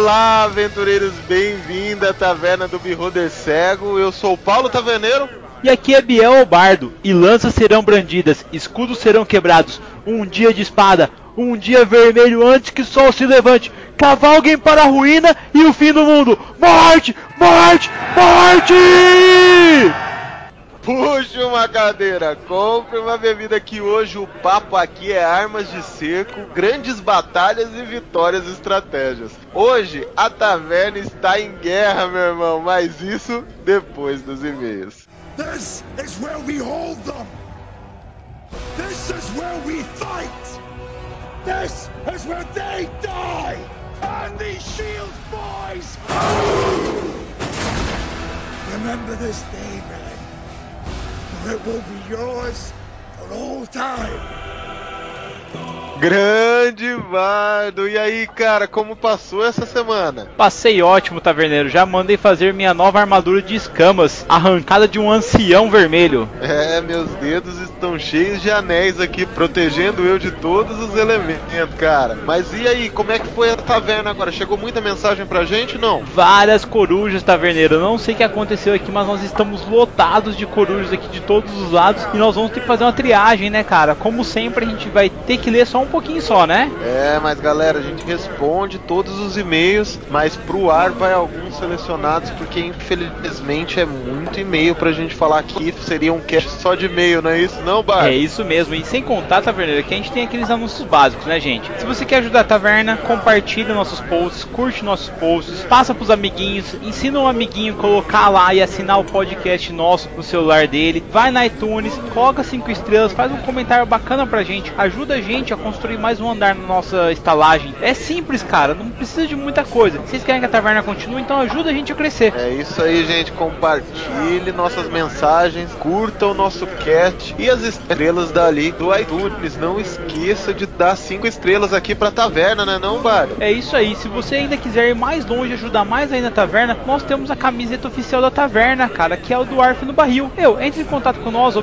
Olá, aventureiros, bem-vindo à Taverna do Beholder Cego. Eu sou o Paulo Taverneiro. E aqui é Biel o Bardo, e lanças serão brandidas, escudos serão quebrados, um dia de espada, um dia vermelho antes que o sol se levante, cavalguem para a ruína e o fim do mundo. Morte! Morte! Morte! Puxe uma cadeira, compre uma bebida que hoje o papo aqui é armas de cerco, grandes batalhas e vitórias e estratégias. Hoje a taverna está em guerra, meu irmão, mas isso depois dos e-mails. This is where we hold them. This is where we fight. This is where they die. And these shield boys. Remember this day, man. For it will be yours for all time. Grande Bardo! E aí, cara, como passou essa semana? Passei ótimo, taverneiro. Já mandei fazer minha nova armadura de escamas, arrancada de um ancião vermelho. É, meus dedos estão cheios de anéis aqui, protegendo eu de todos os elementos, cara. Mas e aí, como é que foi a taverna agora? Chegou muita mensagem pra gente, não? Várias corujas, taverneiro. Eu não sei o que aconteceu aqui, mas nós estamos lotados de corujas aqui de todos os lados e nós vamos ter que fazer uma triagem, né, cara? Como sempre, a gente vai ter que ler só um pouquinho só, né? É, mas galera, a gente responde todos os e-mails, mas pro ar vai alguns selecionados, porque infelizmente é muito e-mail pra gente falar aqui. Seria um cast só de e-mail, não é isso, não, Bar? É isso mesmo, e sem contar, taverneiro, que a gente tem aqueles anúncios básicos, né, gente? Se você quer ajudar a taverna, compartilha nossos posts, curte nossos posts, passa pros amiguinhos, ensina um amiguinho a colocar lá e assinar o podcast nosso no celular dele, vai na iTunes, coloca cinco estrelas, faz um comentário bacana pra gente, ajuda a gente a construir mais um andar na nossa estalagem. É simples, cara, não precisa de muita coisa. Vocês querem que a taverna continue, então ajuda a gente a crescer. É isso aí, gente. Compartilhe nossas mensagens, curta o nosso cast e as estrelas dali do iTunes. Não esqueça de dar cinco estrelas aqui pra taverna, né, não, Bar? É isso aí. Se você ainda quiser ir mais longe, ajudar mais aí na taverna, nós temos a camiseta oficial da taverna, cara, que é o do Arf no Barril. Eu, entre em contato com nós, o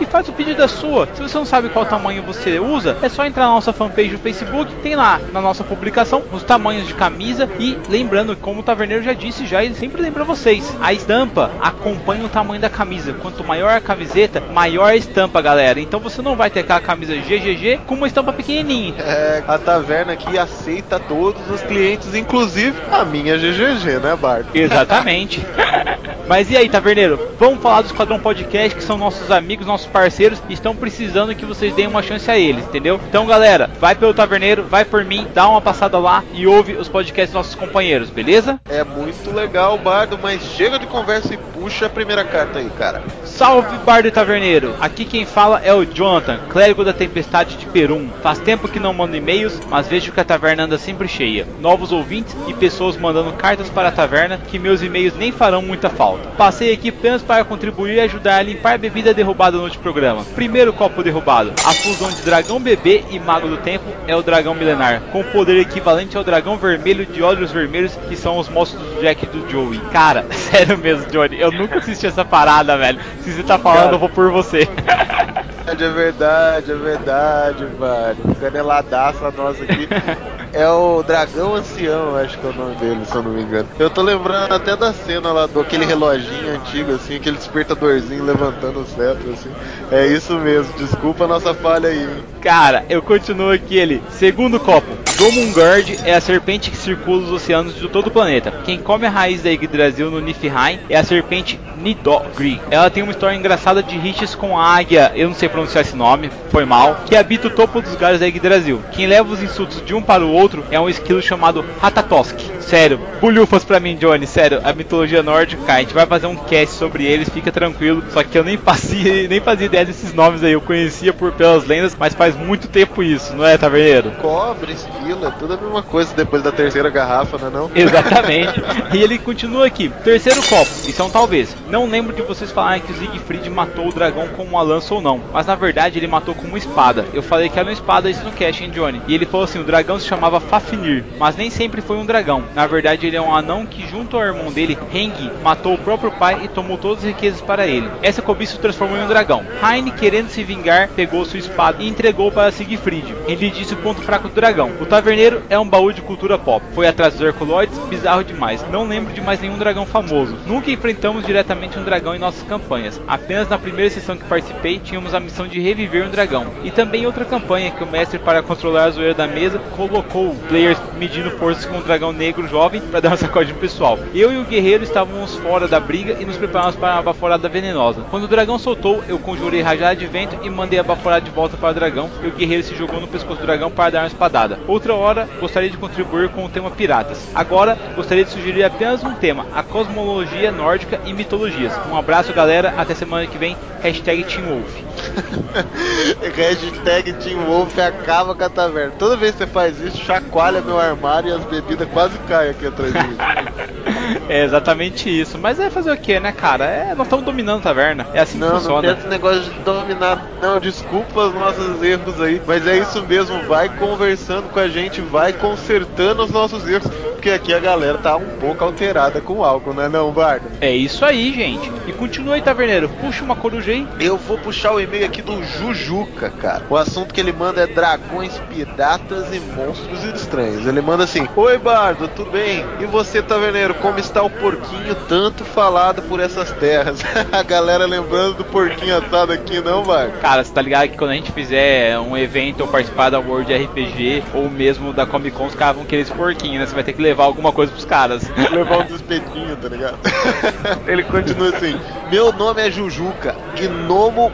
e faz o pedido da sua. Se você não sabe qual tamanho você usa, é só entrar na nossa fanpage do Facebook, tem lá na nossa publicação os tamanhos de camisa e lembrando, como o Taverneiro já disse já, ele sempre lembra vocês, a estampa acompanha o tamanho da camisa. Quanto maior a camiseta, maior estampa, galera. Então você não vai ter aquela camisa GGG com uma estampa pequenininha. É, a taverna aqui aceita todos os clientes, inclusive a minha GGG, né, Bart? Exatamente. Mas e aí, Taverneiro? Vamos falar do Esquadrão Podcast, que são nossos amigos, nossos parceiros, e estão precisando que vocês deem uma chance a eles, entendeu? Então, galera, vai pelo Taverneiro, vai por mim, dá uma passada lá e ouve os podcasts dos nossos companheiros, beleza? É muito legal, Bardo, mas chega de conversa e puxa a primeira carta aí, cara. Salve, Bardo e Taverneiro! Aqui quem fala é o Jonathan, clérigo da Tempestade de Perum. Faz tempo que não mando e-mails, mas vejo que a taverna anda sempre cheia. Novos ouvintes e pessoas mandando cartas para a taverna que meus e-mails nem farão muita falta. Passei aqui apenas para contribuir e ajudar a limpar a bebida derrubada no programa. Primeiro copo derrubado. A fusão de dragão bebê e mago do tempo é o dragão milenar, com poder equivalente ao dragão vermelho de olhos vermelhos, que são os monstros do Jack e do Joey. Cara, sério mesmo, Johnny, eu nunca assisti essa parada, velho. Se você tá falando, eu vou por você. É verdade, é verdade, mano. Caneladaça nossa aqui. É o Dragão Ancião, acho que é o nome dele, se eu não me engano. Eu tô lembrando até da cena lá do aquele reloginho antigo, assim, aquele despertadorzinho levantando o cetro, assim. É isso mesmo, desculpa a nossa falha aí. Hein? Cara, eu continuo aqui ele. Segundo copo. Domungard é a serpente que circula os oceanos de todo o planeta. Quem come a raiz da Yggdrasil no Niflheim é a serpente Nidogri. Ela tem uma história engraçada de riches com a águia, eu não sei pronunciar esse nome, foi mal, que habita o topo dos galhos da Yggdrasil. Quem leva os insultos de um para o outro é um esquilo chamado Ratatosk. Sério, bulhufas pra mim, Johnny, sério, a mitologia nórdica, a gente vai fazer um cast sobre eles, fica tranquilo. Só que eu nem fazia, nem fazia ideia desses nomes aí, eu conhecia por pelas lendas, mas faz muito tempo isso, não é, Taverneiro? Cobre, esquilo, é tudo a mesma coisa depois da terceira garrafa, não é não? Exatamente. e ele continua aqui. Terceiro copo, isso é um talvez. Não lembro de vocês falarem que o Siegfried matou o dragão com uma lança ou não, mas mas na verdade ele matou com uma espada. Eu falei que era uma espada isso no cast, hein, Johnny? E ele falou assim: o dragão se chamava Fafnir, mas nem sempre foi um dragão. Na verdade, ele é um anão que, junto ao irmão dele, Heng, matou o próprio pai e tomou todas as riquezas para ele. Essa cobiça o transformou em um dragão. Heine, querendo se vingar, pegou sua espada e entregou para Siegfried. Ele disse o ponto fraco do dragão. O taverneiro é um baú de cultura pop. Foi atrás dos Herculoides, bizarro demais. Não lembro de mais nenhum dragão famoso. Nunca enfrentamos diretamente um dragão em nossas campanhas. Apenas na primeira sessão que participei, tínhamos a missão de reviver um dragão. E também outra campanha que o mestre, para controlar a zoeira da mesa, colocou players medindo forças com um dragão negro jovem para dar uma sacode pessoal. Eu e o guerreiro estávamos fora da briga e nos preparamos para uma baforada venenosa. Quando o dragão soltou, eu conjurei rajada de vento e mandei a baforada de volta para o dragão. E o guerreiro se jogou no pescoço do dragão para dar uma espadada. Outra hora, gostaria de contribuir com o tema piratas. Agora, gostaria de sugerir apenas um tema: a cosmologia nórdica e mitologias. Um abraço, galera. Até semana que vem. Hashtag Team Wolf. Hashtag Team Wolf acaba com a taverna. Toda vez que você faz isso, chacoalha meu armário e as bebidas quase caem aqui atrás de mim. é exatamente isso. Mas é fazer o que, né, cara? É, nós estamos dominando a taverna. É assim não, que funciona. Não tem esse negócio de dominar. Não, desculpa os nossos erros aí. Mas é isso mesmo. Vai conversando com a gente, vai consertando os nossos erros. Porque aqui a galera tá um pouco alterada com o álcool, né, não, Bardo? É isso aí, gente. E continua aí, taverneiro. Puxa uma coruja aí. Eu vou puxar o e-mail aqui do Jujuca, cara. O assunto que ele manda é dragões, piratas e monstros estranhos. Ele manda assim: Oi, Bardo, tudo bem? E você, taverneiro, como está o porquinho tanto falado por essas terras? a galera lembrando do porquinho assado aqui, não, Bardo? Cara, você tá ligado que quando a gente fizer um evento ou participar da World RPG ou mesmo da Comic Con, os caras vão querer esse porquinho, né? Você vai ter que levar alguma coisa pros caras. levar um espetinhos, tá ligado? ele continua assim: Meu nome é Jujuca, Gnomo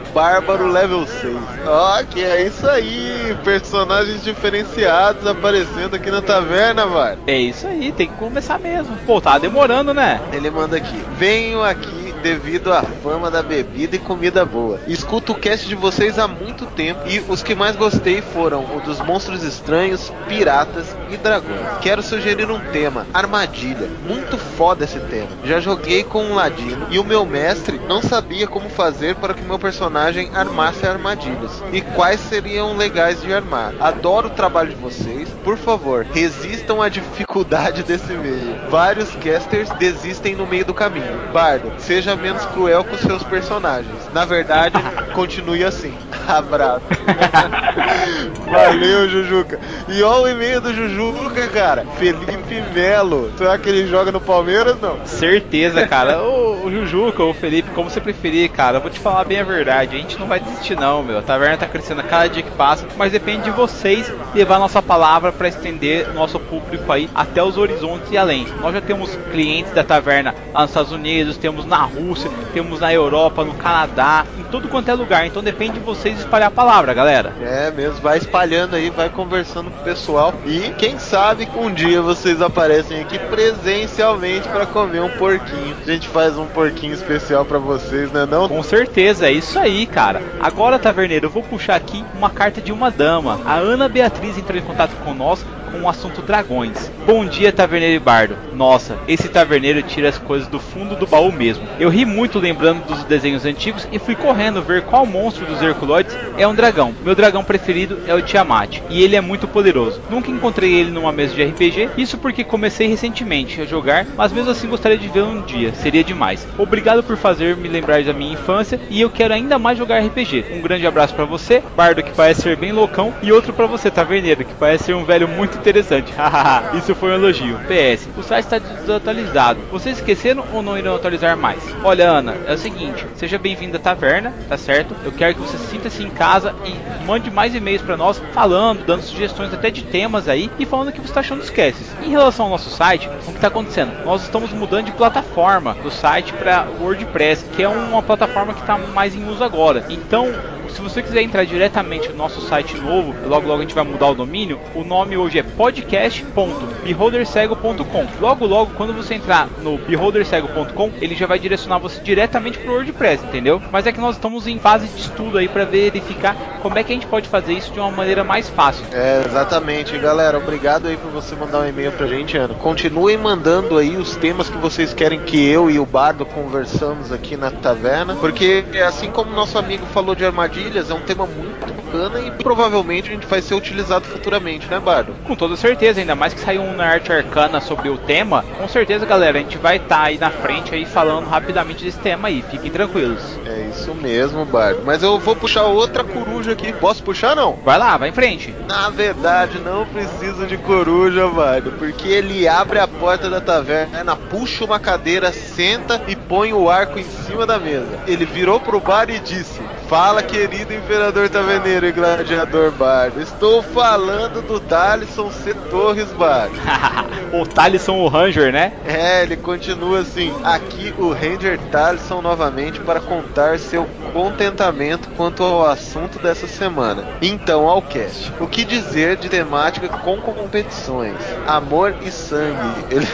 Bárbaro Level 6. Ó, oh, que é isso aí, personagens diferenciados aparecendo aqui na taverna, mano. É isso aí, tem que começar mesmo. Pô, tá demorando, né? Ele manda aqui: Venho aqui devido à fama da bebida e comida boa. Escuto o cast de vocês há muito tempo e os que mais gostei foram o dos monstros estranhos, piratas e dragões. Quero sugerir um tema: armadilha. Muito foda esse tema. Já joguei com um ladino e o meu mestre não sabia como fazer para que meu personagem armasse armadilhas e quais seriam legais de armar. Adoro o trabalho de vocês. Por favor, resistam à dificuldade desse meio. Vários casters desistem no meio do caminho. Bardo, seja menos cruel com seus personagens. Na verdade, continue assim. Abraço. Valeu, Jujuca. E olha o e-mail do Jujuca, cara. Felipe Melo. Será que ele joga no Palmeiras, não? Certeza, cara. o, o Jujuca ou o Felipe, como você preferir, cara. Eu vou te falar bem a verdade. A gente não vai desistir, não, meu. A taverna tá crescendo a cada dia que passa. Mas depende de vocês levar nossa palavra para estender nosso público aí até os horizontes e além. Nós já temos clientes da taverna lá nos Estados Unidos, temos na Rússia, temos na Europa, no Canadá, em todo quanto é lugar. Então depende de vocês espalhar a palavra, galera. É mesmo, vai espalhando aí, vai conversando com o pessoal. E quem sabe um dia vocês aparecem aqui presencialmente para comer um porquinho. A gente faz um porquinho especial para vocês, né não? Com certeza, é isso aí, cara. Agora, taverneiro, eu vou puxar aqui uma carta de uma dama. A Ana Beatriz entrou em contato com nós com o assunto dragões. Bom dia, taverneiro e bardo. Nossa, esse taverneiro tira as coisas do fundo do baú mesmo. Eu ri muito lembrando dos desenhos antigos e fui correndo ver qual monstro dos Herculoides é um dragão. Meu dragão preferido é o Tiamat, e ele é muito poderoso. Nunca encontrei ele numa mesa de RPG, isso porque comecei recentemente a jogar, mas mesmo assim gostaria de vê-lo um dia, seria demais. Obrigado por fazer me lembrar da minha infância e eu quero ainda mais jogar RPG. Um grande abraço para você, bardo que parece ser bem loucão, e outro para você, taverneiro, que parece ser um velho muito interessante. Isso foi um elogio. PS, o site está desatualizado. Vocês esqueceram ou não irão atualizar mais? Olha, Ana, é o seguinte, seja bem-vindo à taverna, tá certo? Eu quero que você sinta-se em casa e mande mais e-mails para nós falando, dando sugestões até de temas aí e falando o que você está achando dos casts. Em relação ao nosso site, o que está acontecendo? Nós estamos mudando de plataforma do site para WordPress, que é uma plataforma que está mais em uso agora. Então, se você quiser entrar diretamente no nosso site novo, logo logo a gente vai mudar o domínio. O nome hoje é podcast.beholdercego.com. Logo logo, quando você entrar no beholdercego.com, ele já vai direcionar redirecionar você diretamente pro WordPress, entendeu? Mas é que nós estamos em fase de estudo aí para verificar como é que a gente pode fazer isso de uma maneira mais fácil. É, exatamente, galera. Obrigado aí por você mandar um e-mail pra gente, Ana. Continuem mandando aí os temas que vocês querem que eu e o Bardo conversamos aqui na taverna, porque assim como nosso amigo falou de armadilhas, é um tema muito bacana e provavelmente a gente vai ser utilizado futuramente, né, Bardo? Com toda certeza, ainda mais que saiu um na arte arcana sobre o tema, com certeza, galera, a gente vai estar tá aí na frente aí falando rapidamente desse tema aí. Fiquem tranquilos. É isso mesmo, Bardo. Mas eu vou puxar outra coruja aqui. Posso puxar não? Vai lá, vai em frente. Na verdade, não preciso de coruja, Bardo, porque ele abre a porta da taverna, puxa uma cadeira, senta e põe o arco em cima da mesa. Ele virou pro bar e disse: Fala, querido imperador taverneiro e gladiador Bardo. Estou falando do Talisson C. Torres Bardo. o Talisson o Ranger, né? É, ele continua assim. Aqui o Ranger Talisson novamente para contar seu contentamento quanto ao assunto dessa semana. Então, ao cast. O que dizer de temática com competições? Amor e sangue. Ele...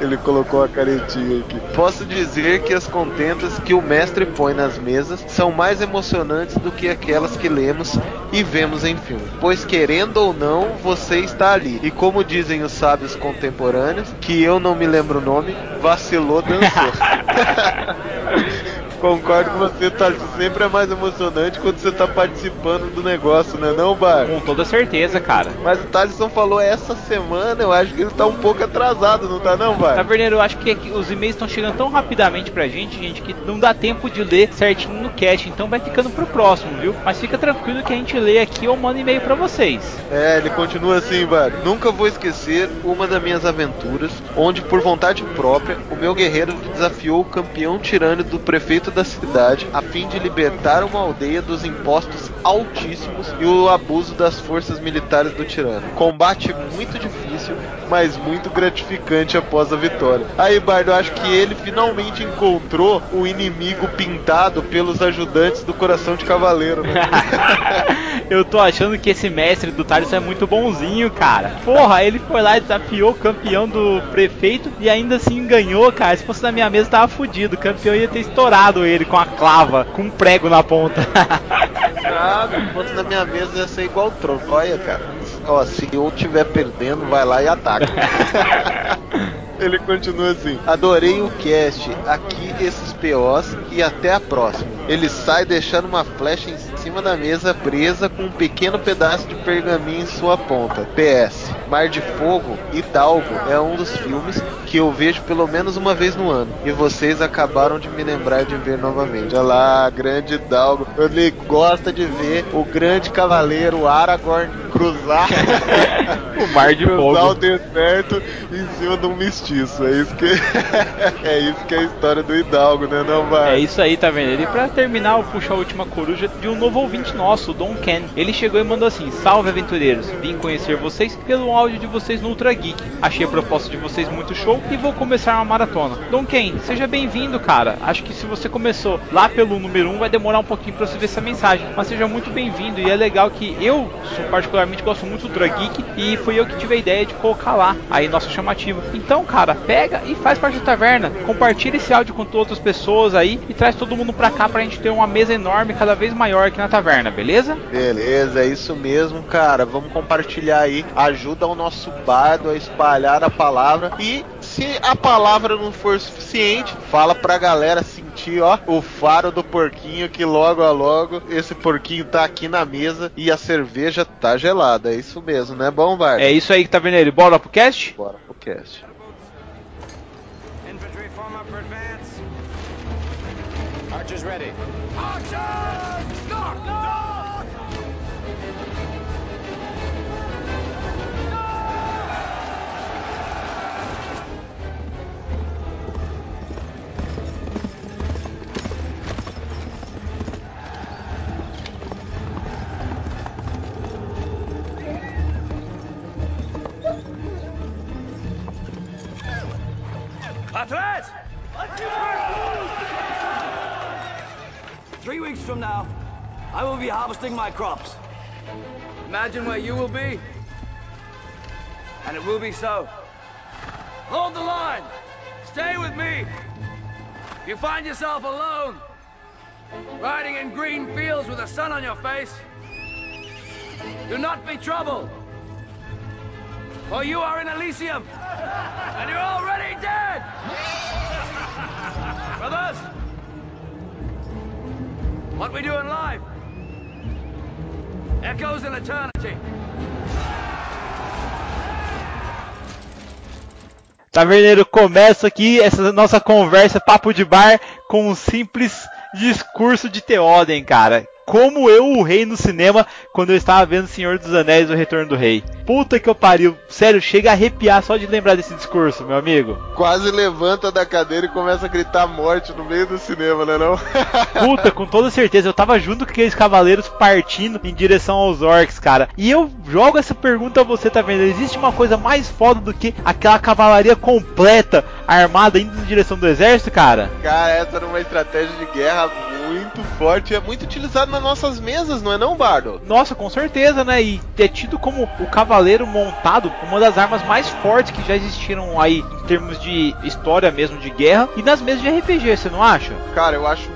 Ele colocou a caretinha aqui. Posso dizer que as contentas que o mestre põe nas mesas são mais emocionantes do que aquelas que lemos e vemos em filme. Pois querendo ou não, você está ali. E como dizem os sábios contemporâneos, que eu não me lembro o nome, vacilou, dançou. Concordo com você, Thales. Sempre é mais emocionante quando você tá participando do negócio, né não, Bar? Com toda certeza, cara. Mas o Thaleson falou essa semana, eu acho que ele tá um pouco atrasado, não tá não, Bar? Taverneiro, eu acho que os e-mails estão chegando tão rapidamente pra gente, gente, que não dá tempo de ler certinho no cast, então vai ficando pro próximo, viu? Mas fica tranquilo que a gente lê aqui ou manda e-mail pra vocês. É, ele continua assim, Bar. Nunca vou esquecer uma das minhas aventuras, onde por vontade própria, o meu guerreiro desafiou o campeão tirano do prefeito da cidade a fim de libertar uma aldeia dos impostos altíssimos e o abuso das forças militares do tirano. Combate muito difícil, mas muito gratificante após a vitória. Aí, Bardo, acho que ele finalmente encontrou o inimigo pintado pelos ajudantes do coração de cavaleiro, né? eu tô achando que esse mestre do Thales é muito bonzinho, cara. Porra, ele foi lá e desafiou o campeão do prefeito e ainda assim ganhou, cara. Se fosse na minha mesa, tava fudido. O campeão ia ter estourado ele com a clava, com um prego na ponta. ah, se fosse na minha mesa ia ser igual Troia, cara. Ó, se eu estiver perdendo, vai lá e ataca. Ele continua assim: Adorei o cast, aqui esses POs e até a próxima. Ele sai deixando uma flecha em cima da mesa presa com um pequeno pedaço de pergaminho em sua ponta. PS: Mar de Fogo e Dalgo é um dos filmes que eu vejo pelo menos uma vez no ano. E vocês acabaram de me lembrar de ver novamente. Olha lá, grande Dalgo. Ele gosta de ver o grande cavaleiro Aragorn cruzar o mar de cruzar fogo. o deserto em cima de um mestiço. É isso que é isso que é a história do Hidalgo, né, não vai? É isso aí, tá vendo? E pra terminar, eu puxo a última coruja de um novo ouvinte nosso, o Don Ken. Ele chegou e mandou assim: Salve aventureiros, vim conhecer vocês pelo áudio de vocês no Ultra Geek. Achei a proposta de vocês muito show e vou começar uma maratona. Don Ken, seja bem-vindo, cara. Acho que se você começou lá pelo número 1, vai demorar um pouquinho pra você ver essa mensagem. Mas seja muito bem-vindo e é legal que eu, particularmente, gosto muito do Ultra Geek e foi eu que tive a ideia de colocar lá aí nossa chamativa. Então, cara, pega e faz parte da taverna. Compartilha esse áudio com outras pessoas aí e traz todo mundo pra cá pra gente ter uma mesa enorme, cada vez maior aqui na taverna, beleza? Beleza, é isso mesmo, cara. Vamos compartilhar aí. Ajuda o nosso bardo a espalhar a palavra e se a palavra não for suficiente, fala pra galera sentir, ó, o faro do porquinho que logo a logo esse porquinho tá aqui na mesa e a cerveja tá gelada. É isso mesmo, né, bom? É isso aí que tá vendo ele. Bora pro cast? Bora pro cast. Archers ready. Archers! Knock! Knock! Athlete! Three weeks from now, I will be harvesting my crops. Imagine where you will be. And it will be so. Hold the line! Stay with me! If you find yourself alone, riding in green fields with the sun on your face, do not be troubled. For you are in Elysium, and you're already dead! Brothers, what we do in life echoes in eternity. Taverneiro, começa aqui essa nossa conversa, papo de bar, com um simples discurso de Theoden, cara como eu o rei no cinema quando eu estava vendo Senhor dos Anéis, O Retorno do Rei. Puta que eu pariu. Sério, chega a arrepiar só de lembrar desse discurso, meu amigo. Quase levanta da cadeira e começa a gritar morte no meio do cinema, né não? Puta, com toda certeza. Eu tava junto com aqueles cavaleiros partindo em direção aos orcs, cara. E eu jogo essa pergunta a você, tá vendo? Existe uma coisa mais foda do que aquela cavalaria completa, armada, indo em direção do exército, cara? Cara, essa era uma estratégia de guerra muito forte e é muito utilizada nas nossas mesas, não é não, Bardo? Nossa, com certeza, né? E é tido como o cavaleiro montado uma das armas mais fortes que já existiram aí em termos de história mesmo de guerra e nas mesas de RPG, você não acha? Cara, eu acho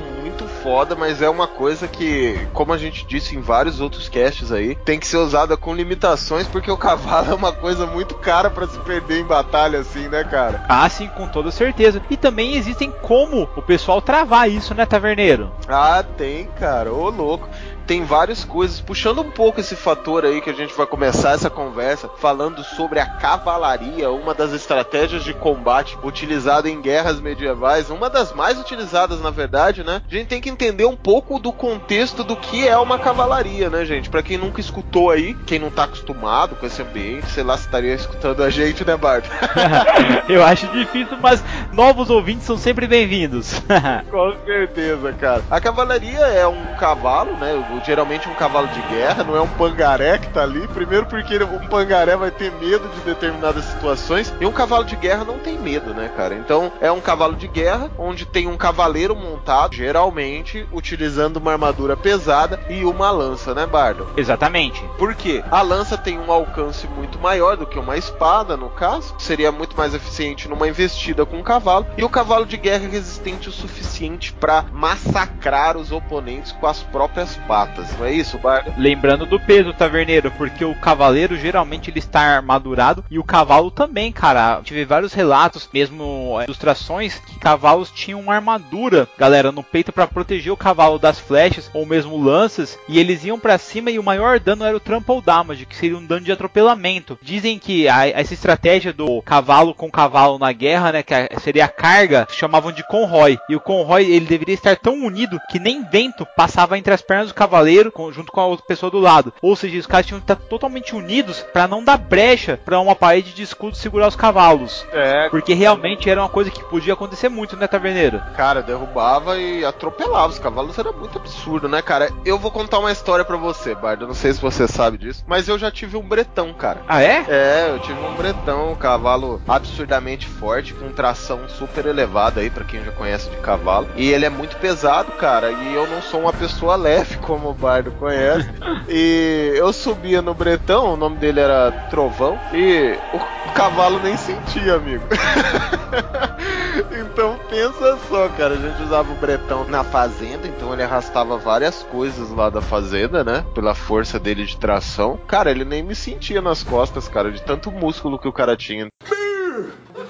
foda, mas é uma coisa que, como a gente disse em vários outros casts aí, tem que ser usada com limitações, porque o cavalo é uma coisa muito cara para se perder em batalha assim, né, cara? Ah, sim, com toda certeza. E também existem como o pessoal travar isso, né, taverneiro? Ah, tem, cara. Ô, louco tem várias coisas, puxando um pouco esse fator aí que a gente vai começar essa conversa, falando sobre a cavalaria, uma das estratégias de combate utilizada em guerras medievais, uma das mais utilizadas na verdade, né? A gente tem que entender um pouco do contexto do que é uma cavalaria, né, gente? Para quem nunca escutou aí, quem não tá acostumado com esse ambiente, sei lá se estaria escutando a gente, né, Bart? Eu acho difícil, mas novos ouvintes são sempre bem-vindos. com certeza, cara. A cavalaria é um cavalo, né? geralmente um cavalo de guerra, não é um pangaré que tá ali. Primeiro porque um pangaré vai ter medo de determinadas situações e um cavalo de guerra não tem medo, né, cara? Então é um cavalo de guerra onde tem um cavaleiro montado, geralmente utilizando uma armadura pesada e uma lança, né, Bardo? Exatamente. Por quê? A lança tem um alcance muito maior do que uma espada, no caso. Seria muito mais eficiente numa investida com um cavalo. E o cavalo de guerra é resistente o suficiente para massacrar os oponentes com as próprias patas não é isso, Bardo? Lembrando do peso, taverneiro, porque o cavaleiro geralmente ele está armadurado e o cavalo também, cara. Tive vários relatos, mesmo é, ilustrações, que cavalos tinham uma armadura, galera, no peito para proteger o cavalo das flechas ou mesmo lanças, e eles iam para cima e o maior dano era o trample damage, que seria um dano de atropelamento. Dizem que a, essa estratégia do cavalo com cavalo na guerra, né, que seria a carga, chamavam de conroy. E o conroy ele deveria estar tão unido que nem vento passava entre as pernas do cavaleiro junto com a outra pessoa do lado. Ou seja, os caras tinham que estar totalmente unidos para não dar brecha para uma parede de escudo segurar os cavalos. É. Porque realmente era uma coisa que podia acontecer muito, né, Taverneiro? Cara, derrubava e atropelava os cavalos, era muito absurdo, né, cara? Eu vou contar uma história para você, Bardo. Não sei se você sabe disso, mas eu já tive um bretão, cara. Ah, é? É, eu tive um bretão, um cavalo absurdamente forte, com tração super elevada aí, para quem já conhece de cavalo. E ele é muito pesado, cara, e eu não sou uma pessoa leve como o Bardo conhece. e eu subia no Bretão, o nome dele era Trovão, e o cavalo nem sentia, amigo. então pensa só, cara, a gente usava o Bretão na fazenda, então ele arrastava várias coisas lá da fazenda, né? Pela força dele de tração. Cara, ele nem me sentia nas costas, cara, de tanto músculo que o cara tinha.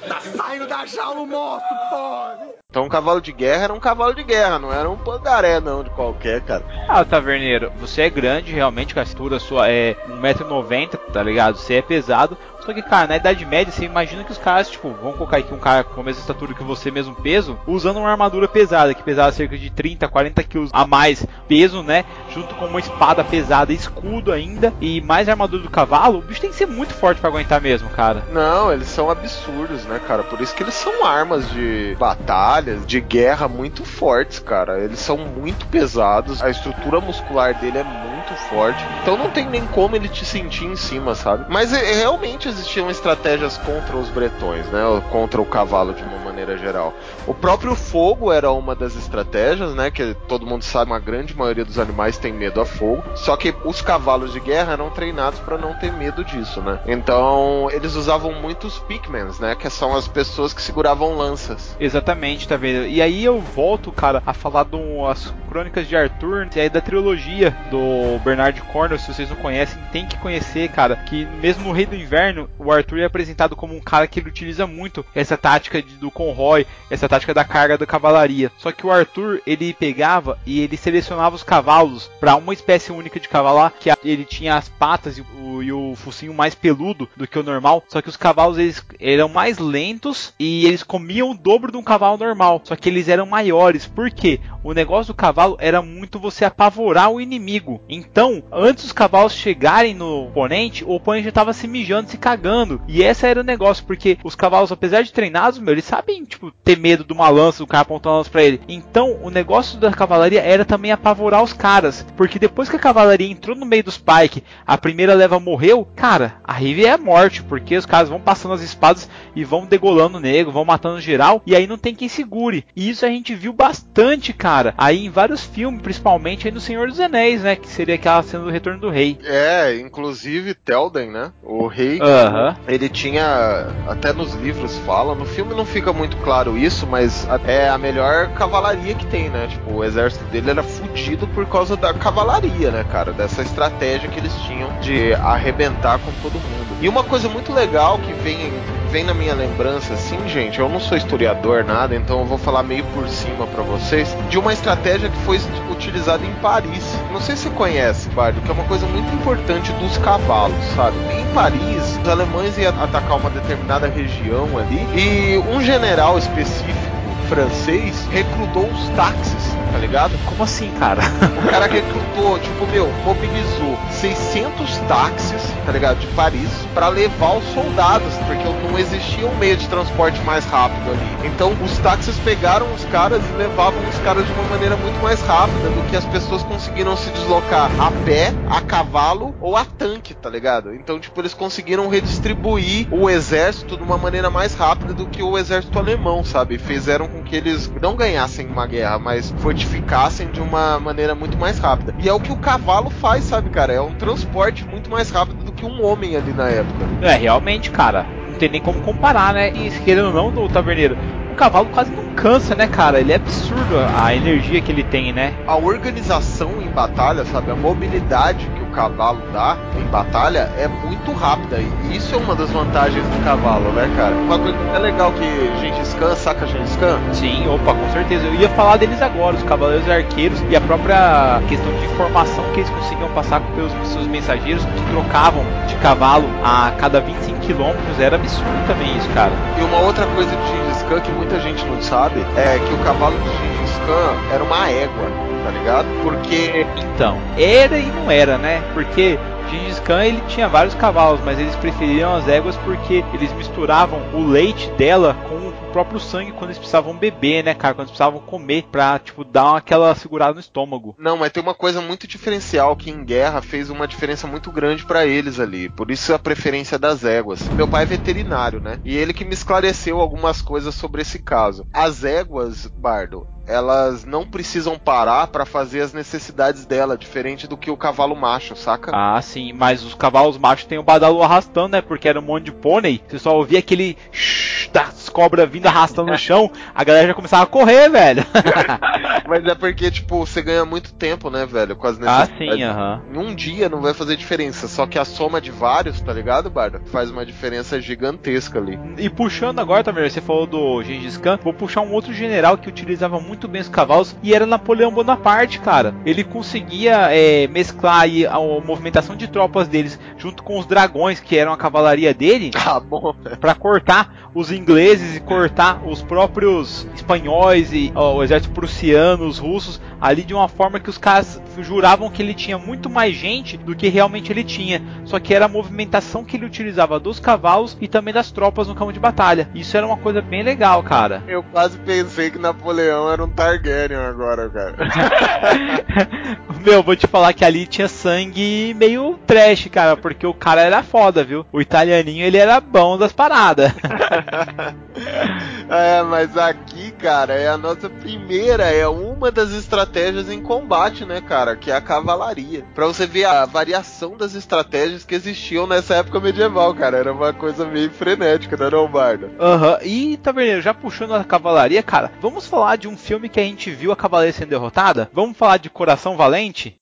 Tá saindo da jaula o monstro, pode! Então um cavalo de guerra era um cavalo de guerra, não era um pangaré não de qualquer, cara. Ah, taverneiro, você é grande realmente, com a estatura sua é 1,90m, tá ligado? Você é pesado, só que, cara, na Idade Média, você imagina que os caras, tipo, vamos colocar aqui um cara com a mesma estatura que você, mesmo peso, usando uma armadura pesada, que pesava cerca de 30, 40 quilos a mais peso, né? Junto com uma espada pesada, escudo ainda, e mais armadura do cavalo, o bicho tem que ser muito forte para aguentar mesmo, cara. Não, eles são absurdos, né, cara? Por isso que eles são armas de batalhas, de guerra muito fortes, cara. Eles são muito pesados, a estrutura muscular dele é muito forte, então não tem nem como ele te sentir em cima, sabe? Mas é, realmente existiam estratégias contra os bretões, né? Contra o cavalo de uma maneira geral. O próprio fogo era uma das estratégias, né? Que todo mundo sabe, uma grande maioria dos animais tem medo a fogo. Só que os cavalos de guerra eram treinados para não ter medo disso, né? Então eles usavam muito os pigments, né? Que são as pessoas que seguravam lanças. Exatamente, tá vendo? E aí eu volto, cara, a falar das crônicas de Arthur e aí da trilogia do Bernard Cornwell, se vocês não conhecem, tem que conhecer, cara, que mesmo no Rei do Inverno, o Arthur é apresentado como um cara que ele utiliza muito essa tática de, do conroy, essa tática da carga da cavalaria. Só que o Arthur, ele pegava e ele selecionava os cavalos para uma espécie única de cavalo que ele tinha as patas e o, e o focinho mais peludo do que o normal. Só que os cavalos eles eram mais lentos e eles comiam o dobro de um cavalo normal. Só que eles eram maiores. Por quê? O negócio do cavalo era muito você apavorar o inimigo. Então, antes dos cavalos chegarem no oponente, o oponente já estava se mijando, se cagando. E esse era o negócio, porque os cavalos, apesar de treinados, meu, eles sabem, tipo, ter medo de uma lança, do cara apontando lança pra ele. Então, o negócio da cavalaria era também apavorar os caras. Porque depois que a cavalaria entrou no meio dos Pike, a primeira leva morreu, cara, a Rive é morte, porque os caras vão passando as espadas e vão degolando o nego, vão matando geral, e aí não tem quem segure. E isso a gente viu bastante, cara, aí em vários filmes, principalmente aí no Senhor dos Anéis, né, que seria aquela cena do Retorno do Rei. É, inclusive Telden, né? O rei, Aham. ele tinha, até nos livros fala, no filme não fica muito claro isso, mas é a melhor cavalaria que tem, né? Tipo, o exército dele era fudido por causa da cavalaria, né, cara? Dessa estratégia que eles tinham de arrebentar com todo mundo. E uma coisa muito legal que vem, vem na minha lembrança, assim, gente, eu não sou historiador, nada, então eu vou falar meio por cima pra vocês, de uma estratégia que foi utilizada em Paris. Não sei se você conhece, Bardo, que é uma coisa muito importante dos cavalos, sabe? Em Paris, os alemães iam atacar uma determinada região ali e um general específico francês recrutou os táxis, tá ligado? Como assim, cara? O cara recrutou, tipo, meu, mobilizou 600 táxis, tá ligado? De Paris, pra levar os soldados, porque não existia um meio de transporte mais rápido ali. Então, os táxis pegaram os caras e levavam os caras de uma maneira muito mais rápida do que as pessoas conseguiram se deslocar a pé, a cavalo ou a tanque, tá ligado? Então, tipo, eles conseguiram redistribuir o exército de uma maneira mais rápida do que o exército alemão, sabe? Fizeram com que eles não ganhassem uma guerra, mas fortificassem de uma maneira muito mais rápida. E é o que o cavalo faz, sabe, cara? É um transporte muito mais rápido do que um homem ali na época. É, realmente, cara, tem nem como comparar, né? E querendo ou não, do Taverneiro, o cavalo quase não cansa, né, cara? Ele é absurdo a energia que ele tem, né? A organização em batalha, sabe? A mobilidade que o cavalo dá em batalha é muito rápida. E isso é uma das vantagens do cavalo, né, cara? Uma coisa que é legal que Gengis Khan, saca Gengis Khan? Sim, opa, com certeza. Eu ia falar deles agora, os cavaleiros arqueiros e a própria questão de informação que eles conseguiam passar pelos seus mensageiros que trocavam de cavalo a cada 25 quilômetros. Era absurdo também isso, cara. E uma outra coisa de Gengis Khan que muita gente não sabe é que o cavalo de Gengis Khan era uma égua, tá ligado? Porque Então, era e não era, né? Porque Gengis Khan ele tinha vários cavalos, mas eles preferiam as éguas porque eles misturavam o leite dela com próprio sangue quando eles precisavam beber, né, cara? Quando eles precisavam comer pra, tipo, dar aquela segurada no estômago. Não, mas tem uma coisa muito diferencial que em guerra fez uma diferença muito grande pra eles ali. Por isso a preferência das éguas. Meu pai é veterinário, né? E ele que me esclareceu algumas coisas sobre esse caso. As éguas, Bardo, elas não precisam parar pra fazer as necessidades dela, diferente do que o cavalo macho, saca? Ah, sim, mas os cavalos machos tem o badalu arrastando, né? Porque era um monte de pônei. Você só ouvia aquele shhh das cobras vindo arrastando no chão, a galera já começava a correr, velho. Mas é porque, tipo, você ganha muito tempo, né, velho? Com as ah, necessidades. sim, aham. Em um dia não vai fazer diferença, só que a soma de vários, tá ligado, Bardo? Faz uma diferença gigantesca ali. E puxando agora, também, você falou do Gengis Khan, vou puxar um outro general que utilizava muito bem os cavalos e era Napoleão Bonaparte, cara. Ele conseguia é, mesclar aí a, movimentação de tropas deles junto com os dragões, que eram a cavalaria dele, bom, Pra cortar os ingleses e cortar os próprios espanhóis e ó, o exército prussiano. americanos, russos, ali de uma forma que os caras juravam que ele tinha muito mais gente do que realmente ele tinha. Só que era a movimentação que ele utilizava dos cavalos e também das tropas no campo de batalha. Isso era uma coisa bem legal, cara. Eu quase pensei que Napoleão era um Targaryen agora, cara. Meu, vou te falar que ali tinha sangue meio trash, cara, porque o cara era foda, viu? O italianinho, ele era bom das paradas. é, mas aqui, cara, é a nossa primeira, é uma das estratégias em combate, né, cara? Que é a cavalaria. Pra você ver a variação das estratégias que existiam nessa época medieval, cara. Era uma coisa meio frenética, né, não, Bardo? Aham. Uhum. E, Taverneiro, já puxando a cavalaria, cara, vamos falar de um filme que a gente viu a cavalaria sendo derrotada? Vamos falar de Coração Valente?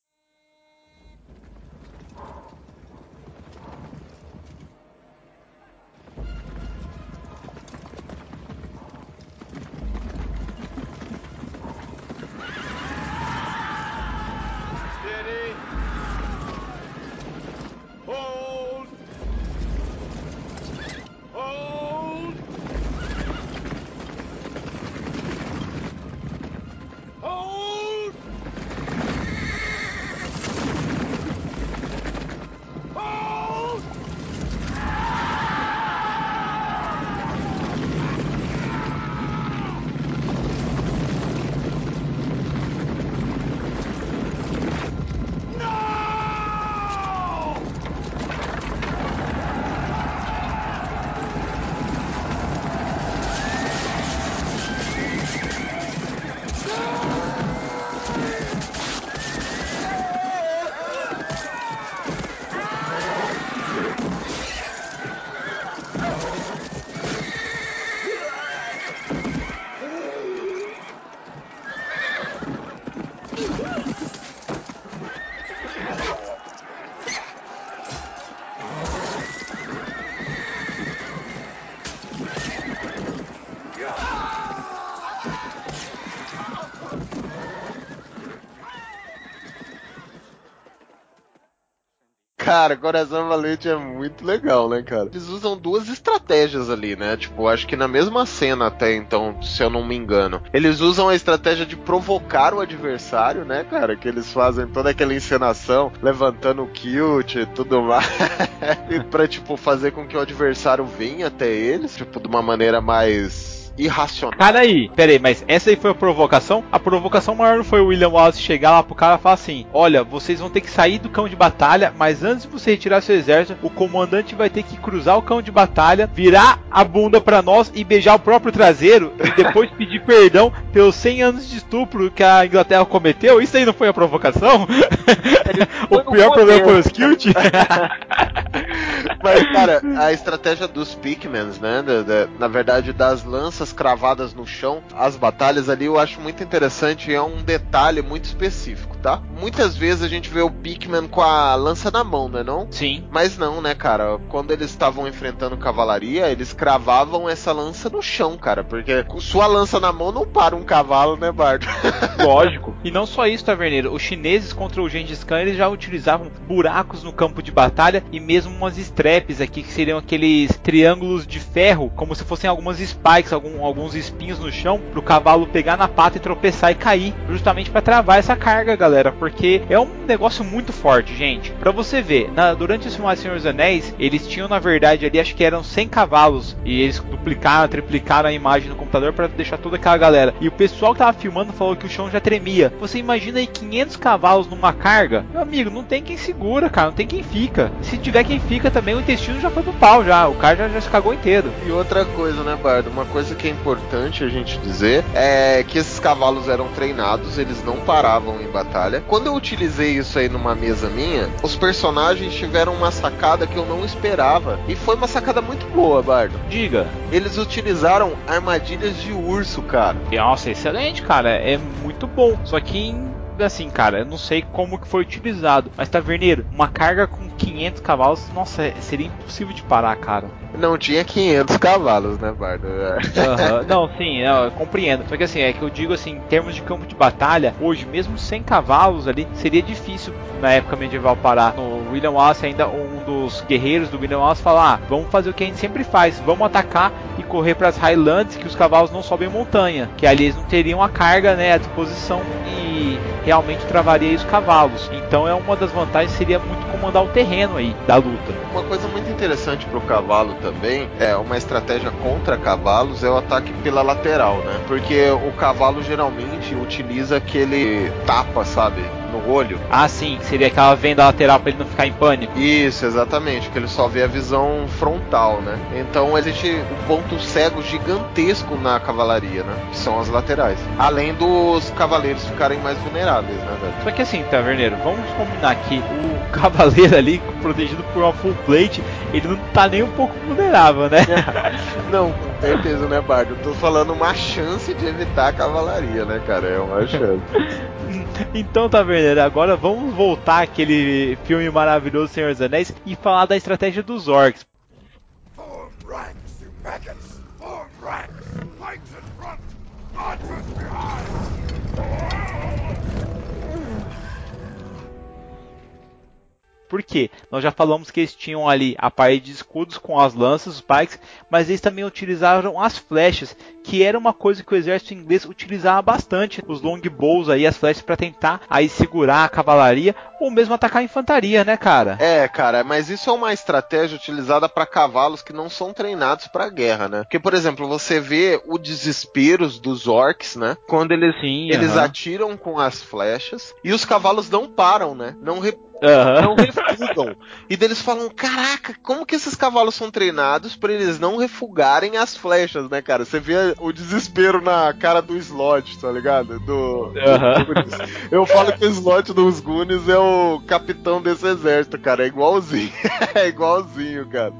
Cara, Coração Valente é muito legal, né, cara? Eles usam duas estratégias ali, né? Tipo, acho que na mesma cena até então, se eu não me engano. Eles usam a estratégia de provocar o adversário, né, cara? Que eles fazem toda aquela encenação, levantando o kilt e tudo mais. e pra, tipo, fazer com que o adversário venha até eles, tipo, de uma maneira mais irracional. Cara aí, pera aí, mas essa aí foi a provocação? A provocação maior foi o William Wallace chegar lá pro cara e falar assim: Olha, vocês vão ter que sair do campo de batalha, mas antes de você retirar seu exército, o comandante vai ter que cruzar o campo de batalha, virar a bunda para nós e beijar o próprio traseiro e depois pedir perdão pelos 100 anos de estupro que a Inglaterra cometeu. Isso aí não foi a provocação? o pior problema foi os Kilt? Mas, cara, a estratégia dos Pikmans, né? na verdade, das lanças cravadas no chão, as batalhas ali eu acho muito interessante e é um detalhe muito específico, tá? Muitas vezes a gente vê o Pikman com a lança na mão, né? Não? Sim. Mas não, né, cara? Quando eles estavam enfrentando cavalaria, eles cravavam essa lança no chão, cara. Porque com sua lança na mão não para um cavalo, né, Bardo? Lógico. E não só isso, Taverneiro. Os chineses contra o Gengis Khan, eles já utilizavam buracos no campo de batalha e mesmo umas straps aqui, que seriam aqueles triângulos de ferro, como se fossem algumas spikes, algum, alguns espinhos no chão, pro cavalo pegar na pata e tropeçar e cair, justamente para travar essa carga, galera, porque é um negócio muito forte, gente. Para você ver, na, durante o filme Senhor dos Anéis, eles tinham na verdade ali, acho que eram 100 cavalos, e eles duplicaram, triplicaram a imagem no computador para deixar toda aquela galera. E o pessoal que tava filmando falou que o chão já tremia. Você imagina aí 500 cavalos numa carga? Meu amigo, não tem quem segura, cara, não tem quem fica. Se tiver quem fica também, o intestino já foi pro pau já, o cara já, já se cagou inteiro. E outra coisa, né, Bardo? Uma coisa que é importante a gente dizer é que esses cavalos eram treinados, eles não paravam em batalha. Quando eu utilizei isso aí numa mesa minha, os personagens tiveram uma sacada que eu não esperava. E foi uma sacada muito boa, Bardo. Diga. Eles utilizaram armadilhas de urso, cara. Nossa, excelente, cara. É muito bom. Só que em assim, cara, eu não sei como que foi utilizado, mas Taverneiro, uma carga com 500 cavalos, nossa, seria impossível de parar, cara. Não tinha 500 cavalos, né, Bardo? Uhum. Não, sim, eu compreendo. Só que assim, é que eu digo assim, em termos de campo de batalha, hoje, mesmo sem cavalos ali, seria difícil na época medieval parar. No William Wallace, ainda um dos guerreiros do William Wallace fala: ah, vamos fazer o que a gente sempre faz, vamos atacar correr para as Highlands, que os cavalos não sobem montanha, que ali eles não teriam a carga né, à disposição e realmente travaria os cavalos. Então é uma das vantagens seria muito comandar o terreno aí da luta. Uma coisa muito interessante pro cavalo também é uma estratégia contra cavalos é o ataque pela lateral, né? Porque o cavalo geralmente utiliza aquele tapa, sabe? No olho. Ah, sim, seria aquela venda lateral para ele não ficar em pânico. Isso, exatamente, que ele só vê a visão frontal, né? Então existe um ponto cego gigantesco na cavalaria, né? Que são as laterais. Além dos cavaleiros ficarem mais vulneráveis, né, velho? Só que assim, Taverneiro, vamos combinar que o cavaleiro ali, protegido por uma full plate, ele não tá nem um pouco vulnerável, né? Não, com certeza, né, Bardo? Eu tô falando uma chance de evitar a cavalaria, né, cara? É uma chance. Então, Taverneiro, agora vamos voltar àquele filme maravilhoso Senhor dos Anéis e falar da estratégia dos orcs. Form ranks, you maggots! Form ranks! Flanks in front! Archers behind! Por quê? Nós já falamos que eles tinham ali a parede de escudos com as lanças, os pikes, mas eles também utilizaram as flechas, que era uma coisa que o exército inglês utilizava bastante, os longbows aí, as flechas para tentar aí segurar a cavalaria ou mesmo atacar a infantaria, né, cara? É, cara, mas isso é uma estratégia utilizada para cavalos que não são treinados para guerra, né? Porque, por exemplo, você vê o desespero dos orcs, né? Quando eles, Sim, eles aham. atiram com as flechas e os cavalos não param, né? Não Aham. não refugam. E daí eles falam: caraca, como que esses cavalos são treinados pra eles não refugarem as flechas, né, cara? Você vê o desespero na cara do slot, tá ligado? Do. Goonies. Eu falo que o slot dos Goonies é o capitão desse exército, cara. É igualzinho. é igualzinho, cara.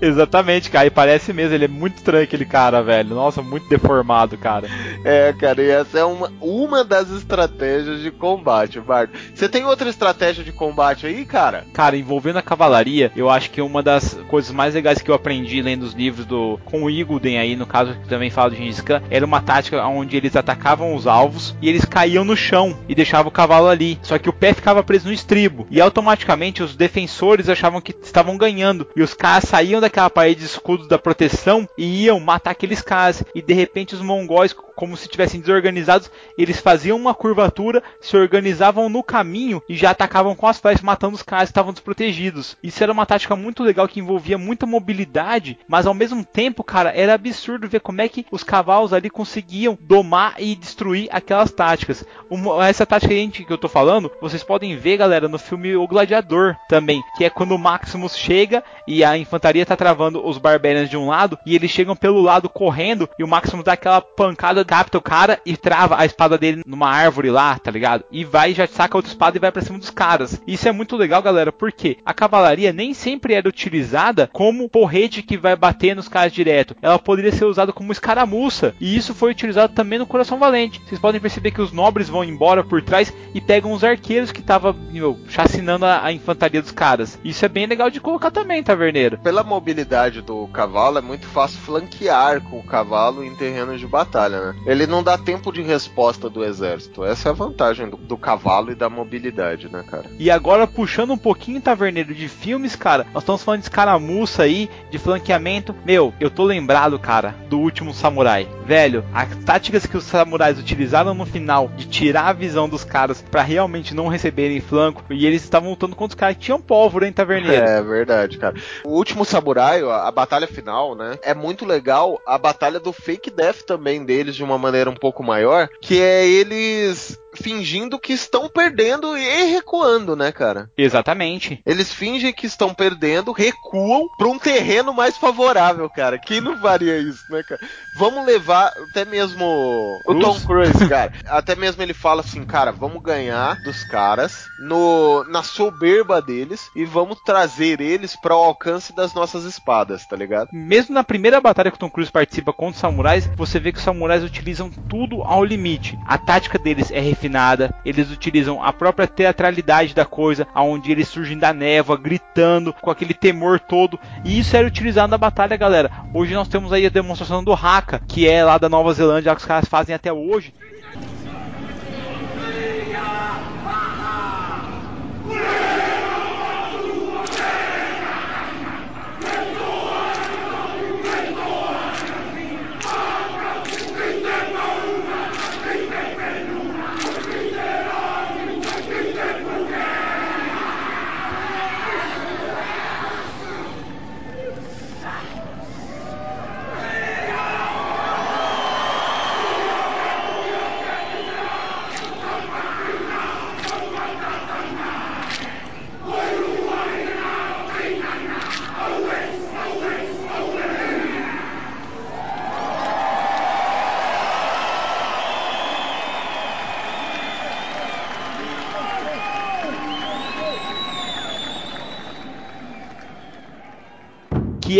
Exatamente, cara. E parece mesmo, ele é muito estranho aquele cara, velho. Nossa, muito deformado, cara. É, cara, e essa é uma, uma das estratégias de combate, Bart. Você tem outra estratégia de combate aí, cara? Cara, envolvendo a cavalaria, eu acho que uma das coisas mais legais que eu aprendi lendo os livros do com o Igulden aí, no caso que também fala do Gengis Khan, era uma tática onde eles atacavam os alvos e eles caíam no chão e deixavam o cavalo ali. Só que o pé ficava preso no estribo e automaticamente os defensores achavam que estavam ganhando e os caras saíam daquela parede de escudos da proteção e iam matar aqueles caras e de repente os mongóis como se estivessem desorganizados, eles faziam uma curvatura, se organizavam no caminho e já atacavam com as flechas, matando os caras que estavam desprotegidos. Isso era uma tática muito legal que envolvia muita mobilidade, mas ao mesmo tempo, cara, era absurdo ver como é que os cavalos ali conseguiam domar e destruir aquelas táticas. Uma- essa tática que eu tô falando, vocês podem ver, galera, no filme O Gladiador também, que é quando o Maximus chega e a infantaria tá travando os barbarians de um lado e eles chegam pelo lado correndo e o Maximus dá aquela pancada, capta o cara e trava a espada dele numa árvore lá, tá ligado? E vai, já saca outra espada e vai pra cima dos caras. Isso é muito legal, galera, porque a cavalaria nem sempre era utilizada como porrete que vai bater nos caras direto. Ela poderia ser usada como escaramuça. E isso foi utilizado também no Coração Valente. Vocês podem perceber que os nobres vão embora por trás e pegam os arqueiros que estavam chacinando a, a infantaria dos caras. Isso é bem legal de colocar também, taverneiro. Pela mobilidade do cavalo, é muito fácil flanquear com o cavalo em terrenos de batalha, né? Ele não dá tempo de resposta do exército. Essa é a vantagem do, do cavalo e da mobilidade, né, cara? E agora, puxando um pouquinho, taverneiro, de filmes, cara, nós estamos falando de escaramuça aí, de flanqueamento. Meu, eu tô lembrado, cara, do último samurai. Velho, as táticas que os samurais utilizaram no final de tirar a visão dos caras pra realmente não receberem flanco, e eles estavam lutando contra os caras que tinham pólvora, hein, taverneiro? É verdade, cara. O último samurai, a, a batalha final, né? É muito legal a batalha do fake death também deles de uma maneira um pouco maior, que é eles fingindo que estão perdendo e recuando, né, cara? Exatamente. Eles fingem que estão perdendo, recuam pra um terreno mais favorável, cara. Quem não faria isso, né, cara? Vamos levar até mesmo o Tom Cruise, cara. Até mesmo ele fala assim, cara, vamos ganhar dos caras no na soberba deles e vamos trazer eles para o alcance das nossas espadas, tá ligado? Mesmo na primeira batalha que o Tom Cruise participa contra os samurais, você vê que os samurais utilizam tudo ao limite. A tática deles é refinada, eles utilizam a própria teatralidade da coisa, aonde eles surgem da névoa, gritando, com aquele temor todo. E isso era utilizado na batalha, galera. Hoje nós temos aí a demonstração do Haka, que é lá da Nova Zelândia, que os caras fazem até hoje.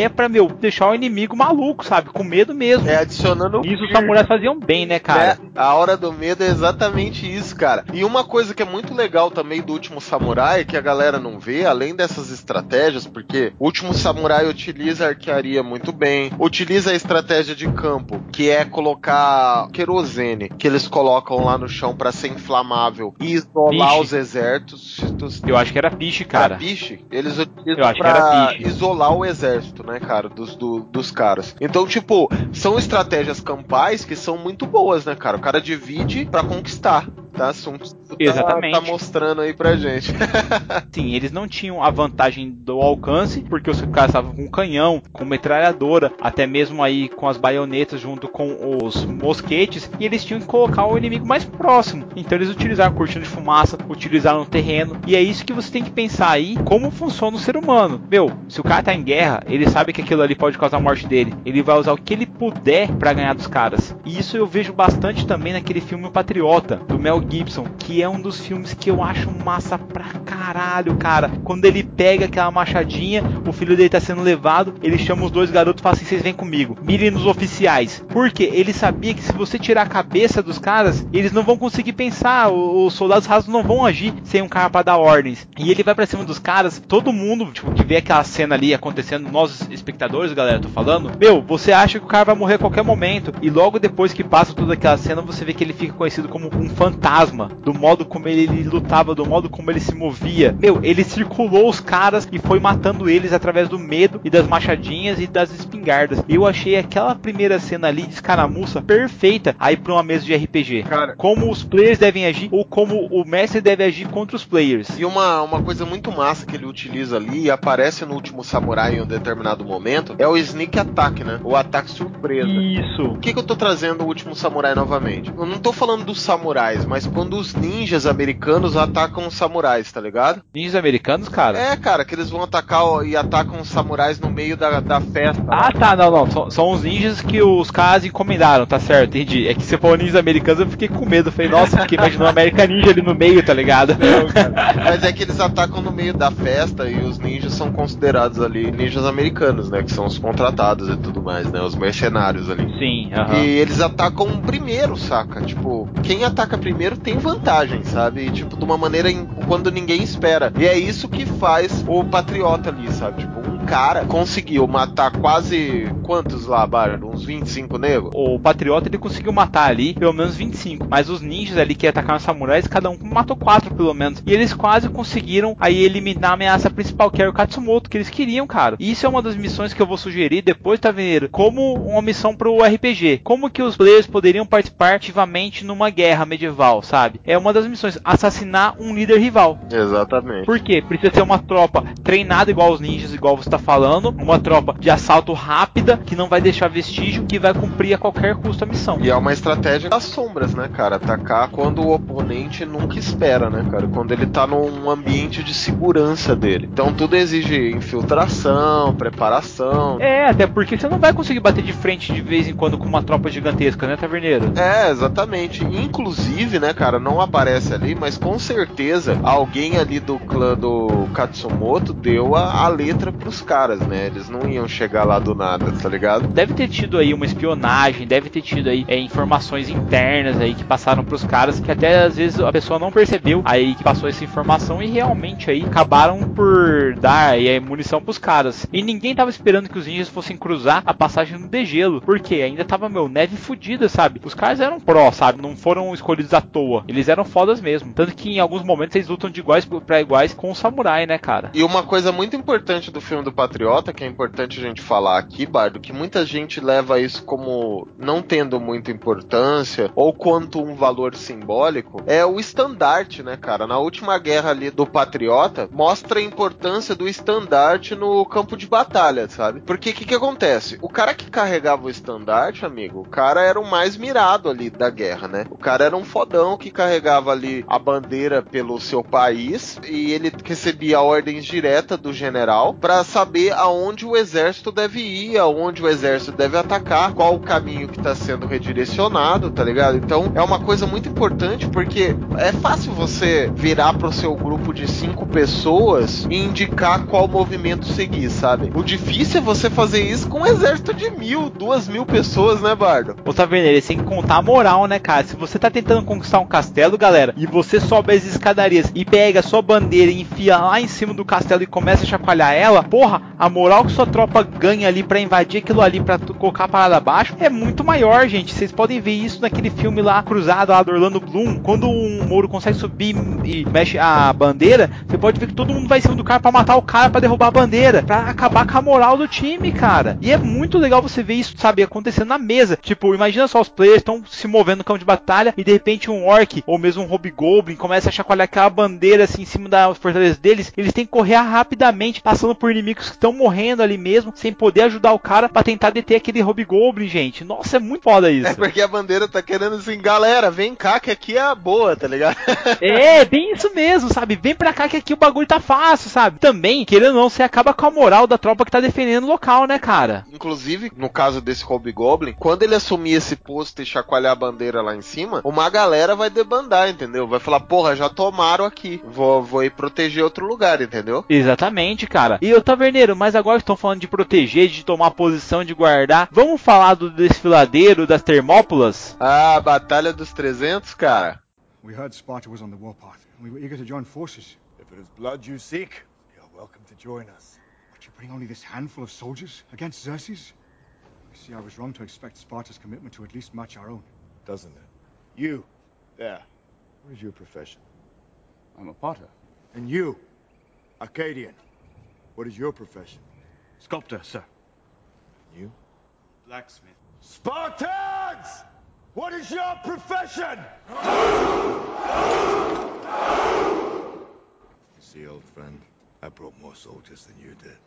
É pra, meu, deixar o inimigo maluco, sabe? Com medo mesmo. É adicionando. Isso os samurais faziam bem, né, cara? É, a hora do medo é exatamente isso, cara. E uma coisa que é muito legal também do último samurai, que a galera não vê, além dessas estratégias, porque o último samurai utiliza a arquearia muito bem, utiliza a estratégia de campo, que é colocar querosene, que eles colocam lá no chão para ser inflamável e isolar Piche. os exércitos. Eu acho que era piche, cara. Pra piche, eles utilizam era pra isolar o exército, né, cara, dos, do- dos caras. Então, tipo, são estratégias campais que são muito boas, né, cara? Cara divide pra conquistar, tá? Sun Tzu tá- Exatamente. Tá, mostrando aí pra gente. Sim, eles não tinham a vantagem do alcance, porque os caras estavam com canhão, com metralhadora, até mesmo aí com as baionetas junto com os mosquetes, e eles tinham que colocar o inimigo mais próximo. Então eles utilizaram cortina de fumaça, utilizaram o terreno, e é isso que você tem que pensar aí, como funciona o ser humano. Meu, se o cara tá em guerra, ele sabe que aquilo ali pode causar a morte dele. Ele vai usar o que ele puder pra ganhar dos caras. E isso eu vejo bastante também naquele filme O Patriota, do Mel Gibson, que é um dos filmes que eu acho massa pra caralho, cara. Quando ele pega aquela machadinha, o filho dele tá sendo levado, ele chama os dois garotos e fala assim: vocês vêm comigo, mirem nos oficiais. Porque ele sabia que se você tirar a cabeça dos caras, eles não vão conseguir pensar, os soldados rasos não vão agir sem um cara pra dar ordens. E ele vai pra cima dos caras, todo mundo, tipo, que vê aquela cena ali acontecendo, nós espectadores, galera, tô falando, meu, você acha que o cara vai morrer a qualquer momento, e logo depois que passa toda aquela cena, você vê que ele fica conhecido como um fantasma, do modo como ele, ele lutava, do modo como ele se movia. Meu, ele circulou os caras e foi matando eles através do medo e das machadinhas e das espingardas. Eu achei aquela primeira cena ali de escaramuça perfeita aí pra uma mesa de RPG. Cara. Como os players devem agir ou como o mestre deve agir contra os players. E uma, uma coisa muito massa que ele utiliza ali e aparece no último samurai em um determinado momento é o sneak attack, né? O ataque surpresa. Isso. Por que, que eu tô trazendo o último samurai novamente? Eu não tô falando dos samurais, mas quando os ninjas americanos atacam os samurais, tá ligado? Ninjas americanos, cara. É, cara, que eles vão atacar e atacam os samurais no meio da, da festa. lá. Ah, tá, não, não. São, são os ninjas que os caras encomendaram, tá certo, entendi. É que você falou ninjas americanos, eu fiquei com medo. Eu falei, nossa, fiquei imaginando América Ninja ali no meio, tá ligado? Mas é que eles atacam no meio da festa e os ninjas são considerados ali ninjas americanos, né? Que são os contratados e tudo mais, né? Os mercenários ali. Sim, aham. E eles atacam primeiro, saca? Tipo, quem ataca primeiro tem vantagem, sabe? E, tipo, de uma maneira em- quando ninguém espera. E é isso que faz o patriota ali, sabe? Tipo, um cara conseguiu matar quase quantos lá, Bárbaro? Uns 25 negros? O Patriota ele conseguiu matar ali pelo menos 25, mas os ninjas ali que atacaram os samurais, cada um matou quatro pelo menos. E eles quase conseguiram aí eliminar a ameaça principal, que era o Katsumoto, que eles queriam, cara. E isso é uma das missões que eu vou sugerir depois, Taverneiro, como uma missão pro RPG. Como que os players poderiam participar ativamente numa guerra medieval, sabe? É uma das missões, assassinar um líder rival. Exatamente. Por quê? Precisa ser uma tropa treinada igual os ninjas, igual você tá falando, uma tropa de assalto rápida, que não vai deixar vestígio, que vai cumprir a qualquer custo a missão. E é uma estratégia das sombras, né, cara? Atacar quando o oponente nunca espera, né, cara? Quando ele tá num ambiente de segurança dele. Então tudo exige infiltração, preparação. É, até porque você não vai conseguir bater de frente de vez em quando com uma tropa gigantesca, né, Taverneiro? É, exatamente. Inclusive, né, cara, não aparece ali, mas com certeza alguém ali do clã do Katsumoto deu a, a letra pros caras, né? Eles não iam chegar lá do nada, tá ligado? Deve ter tido aí uma espionagem, deve ter tido aí é, informações internas aí que passaram pros caras, que até às vezes a pessoa não percebeu aí que passou essa informação e realmente aí acabaram por dar aí, é, munição pros caras. E ninguém tava esperando que os ninjas fossem cruzar a passagem no degelo, porque ainda tava, meu, neve fudida, sabe? Os caras eram pró, sabe? Não foram escolhidos à toa. Eles eram fodas mesmo. Tanto que em alguns momentos eles lutam de iguais pra iguais com o samurai, né, cara? E uma coisa muito importante do filme do Patriota, que é importante a gente falar aqui, Bardo, que muita gente leva isso como não tendo muita importância ou quanto um valor simbólico, é o estandarte, né, cara? Na última guerra ali do Patriota, mostra a importância do estandarte no campo de batalha, sabe? Porque o que, que acontece? O cara que carregava o estandarte, amigo, o cara era o mais mirado ali da guerra, né? O cara era um fodão que carregava ali a bandeira pelo seu país e ele recebia ordens diretas do general pra saber aonde o exército deve ir, aonde o exército deve atacar, qual o caminho que está sendo redirecionado, tá ligado? Então é uma coisa muito importante porque é fácil você virar pro seu grupo de cinco pessoas e indicar qual movimento seguir, sabe? O difícil é você fazer isso com um exército de mil, duas mil pessoas, né, Bardo? Ô Taverneiro, sem contar a moral, né, cara? Se você tá tentando conquistar um castelo, galera, e você sobe as escadarias e pega a sua bandeira e enfia lá em cima do castelo e começa a chacoalhar ela, porra, a moral que sua tropa ganha ali para invadir aquilo ali, pra colocar a parada abaixo, é muito maior, gente. Vocês podem ver isso naquele filme lá, Cruzado, lá do Orlando Bloom. Quando um Moro consegue subir e mexe a bandeira, você pode ver que todo mundo vai em cima do cara para matar o cara, para derrubar a bandeira, para acabar com a moral do time, cara. E é muito legal você ver isso, sabe, acontecendo na mesa. Tipo, imagina só os players estão se movendo no campo de batalha e de repente um orc ou mesmo um hobgoblin começa a chacoalhar aquela bandeira assim em cima da fortaleza deles. Eles têm que correr rapidamente, passando por inimigos que estão morrendo ali mesmo, sem poder ajudar o cara para tentar deter aquele hobgoblin, gente. Nossa, é muito foda isso. É porque a bandeira tá querendo assim, galera, vem cá que aqui é a boa, tá ligado? é, bem isso mesmo, sabe? Vem pra cá que aqui o bagulho tá fácil, sabe? Também, querendo ou não, você acaba com a moral da tropa que tá defendendo o local, né, cara? Inclusive, no caso desse Hobgoblin, quando ele assumir esse posto e chacoalhar a bandeira lá em cima, uma galera vai debandar, entendeu? Vai falar, porra, já tomaram aqui, vou, vou ir proteger outro lugar, entendeu? Exatamente, cara. E o Taverneiro, mas agora estão falando de proteger, de tomar posição, de guardar. Vamos falar do desfiladeiro das Termópilas? Ah, Batalha dos 300, cara. We heard Sparta was on the warpath, and we were eager to join forces. If it is blood you seek, you're welcome to join us. But you bring only this handful of soldiers against Xerxes? I see I was wrong to expect Sparta's commitment to at least match our own. Doesn't it? You, there. What is your profession? I'm a potter. And you, Arcadian. What is your profession? Sculptor, sir. You? Blacksmith. Spartans! What is your profession? You see, old friend, I brought more soldiers than you did.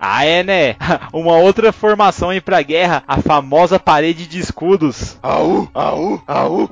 Ah, é, né? Uma outra formação aí pra guerra, a famosa parede de escudos. Au, au, au.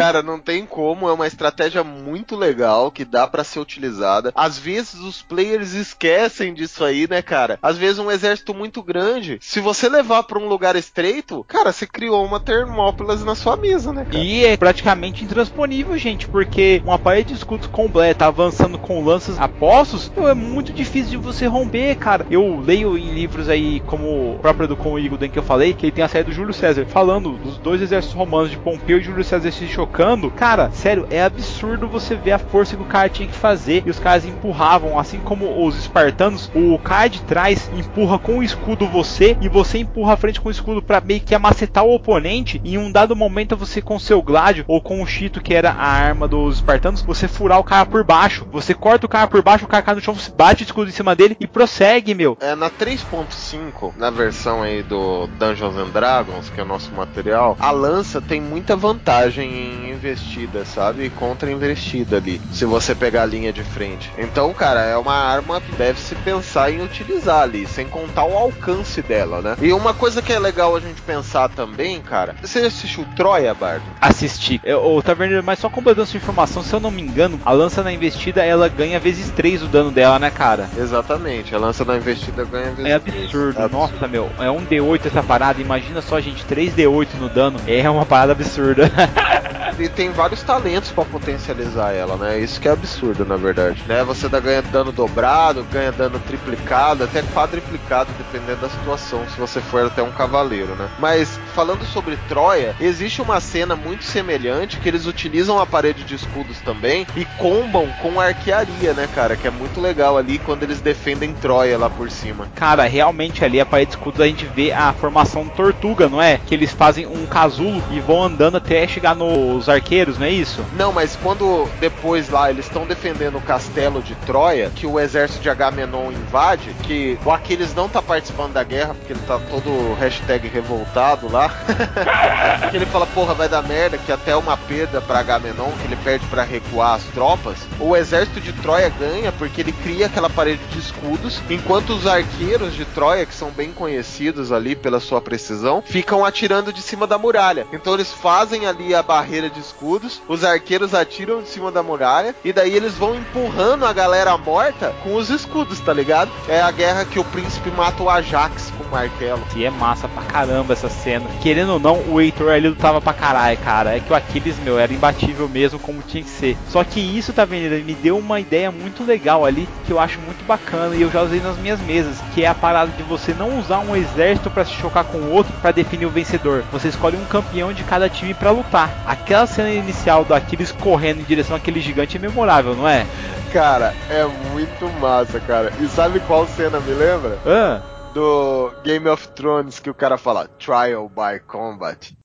Cara, não tem como, é uma estratégia muito legal que dá para ser utilizada. Às vezes os players esquecem disso aí, né, cara? Às vezes um exército muito grande, se você levar para um lugar estreito, cara, você criou uma Termópilas na sua mesa, né, cara? E é praticamente intransponível, gente, porque uma parede de escudos completa avançando com lanças apostos, é muito difícil de você romper, cara. Eu leio em livros aí, como o próprio do Com Igor que eu falei, que ele tem a série do Júlio César, falando dos dois exércitos romanos de Pompeu e Júlio César se chocando. Cara, sério, é absurdo você ver a força que o cara tinha que fazer. E os caras empurravam, assim como os espartanos, o cara de trás empurra com o escudo você e você empurra a frente com o escudo para meio que amacetar o oponente. E em um dado momento você com seu gládio ou com o chito que era a arma dos espartanos, você furar o cara por baixo. Você corta o cara por baixo, o cara cai no chão, você bate o escudo em cima dele e prossegue, meu. É na 3.5, na versão aí do Dungeons and Dragons, que é o nosso material, a lança tem muita vantagem em investida, sabe? Contra investida ali, se você pegar a linha de frente. Então, cara, é uma arma que deve se pensar em utilizar ali, sem contar o alcance dela, né? E uma coisa que é legal a gente pensar também, cara, você assistiu Troia, Bardo? Assisti. O Taverneiro, mas só completando sua informação, se eu não me engano, a lança na investida ela ganha vezes 3 o dano dela, né, cara? Exatamente, a lança na investida ganha vezes É absurdo. É Nossa, absurdo. meu, é um D8 essa parada. Imagina só, gente, 3D8 no dano. É uma parada absurda. e tem vários talentos para potencializar ela, né? Isso que é absurdo, na verdade. Né? Você dá, ganha dano dobrado, ganha dano triplicado, até quadriplicado, dependendo da situação, se você for até um cavaleiro, né? Mas falando sobre Troia, existe uma cena muito semelhante que eles utilizam a parede de escudos também e combam com arquearia, né, cara? Que é muito legal ali quando eles defendem Troia lá por cima. Cara, realmente ali a parede de escudos a gente vê a formação tortuga, não é? Que eles fazem um casulo e vão andando até chegar nos arqueiros, não é isso? Não, mas quando depois lá eles estão defendendo o castelo de Troia, que o exército de Agamenon invade, que o Aquiles não tá participando da guerra, porque ele tá todo hashtag revoltado lá. que ele fala, porra, vai dar merda, que até uma perda para Agamenon, que ele perde para recuar as tropas. O exército de Troia ganha porque ele cria aquela parede de escudos, enquanto os arqueiros de Troia, que são bem conhecidos ali pela sua precisão, ficam atirando de cima da muralha. Então eles fazem ali a barreira de de escudos, os arqueiros atiram de cima da muralha, e daí eles vão empurrando a galera morta com os escudos, tá ligado? É a guerra que o príncipe mata o Ajax com o martelo. E é massa pra caramba essa cena. Querendo ou não, o Heitor ali lutava pra caralho, cara. É que o Aquiles, meu, era imbatível mesmo como tinha que ser. Só que isso, tá vendo? Ele me deu uma ideia muito legal ali, que eu acho muito bacana e eu já usei nas minhas mesas, que é a parada de você não usar um exército para se chocar com o outro para definir o vencedor. Você escolhe um campeão de cada time para lutar. Aquela cena inicial do Aquiles correndo em direção àquele gigante é memorável, não é? Cara, é muito massa, cara. E sabe qual cena me lembra? Ah, Do Game of Thrones que o cara fala Trial by Combat.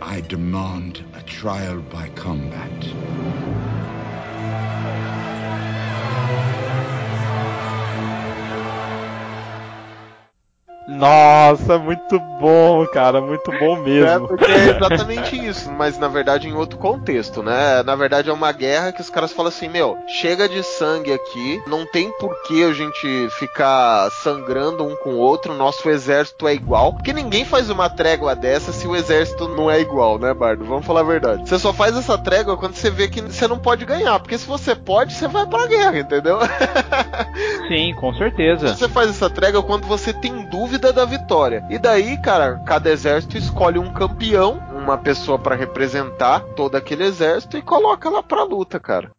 I demand a trial by combat. Nossa, muito bom, cara, muito bom É, mesmo. porque é exatamente isso, mas na verdade em outro contexto, né? Na verdade é uma guerra que os caras falam assim, meu, chega de sangue aqui, não tem por que a gente ficar sangrando um com o outro, nosso exército é igual, porque ninguém faz uma trégua dessa se o exército não é igual, né, Bardo? Vamos falar a verdade. Você só faz essa trégua quando você vê que você não pode ganhar, porque se você pode, você vai pra guerra, entendeu? Sim, com certeza. Você faz essa trégua quando você tem dúvida da vitória. E daí, cara, cada exército escolhe um campeão, uma pessoa pra representar todo aquele exército e coloca lá pra luta, cara.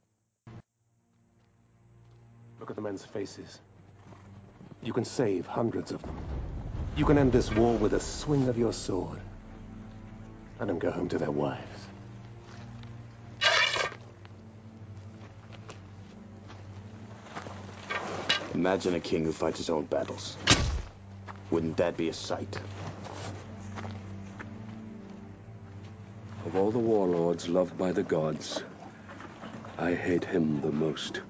Look at the men's faces. You can save hundreds of them. You can end this war with a swing of your sword. Let them go home to their wives. Imagine a king who fights his own battles. Wouldn't that be a sight? Of all the warlords loved by the gods, I hate him the most.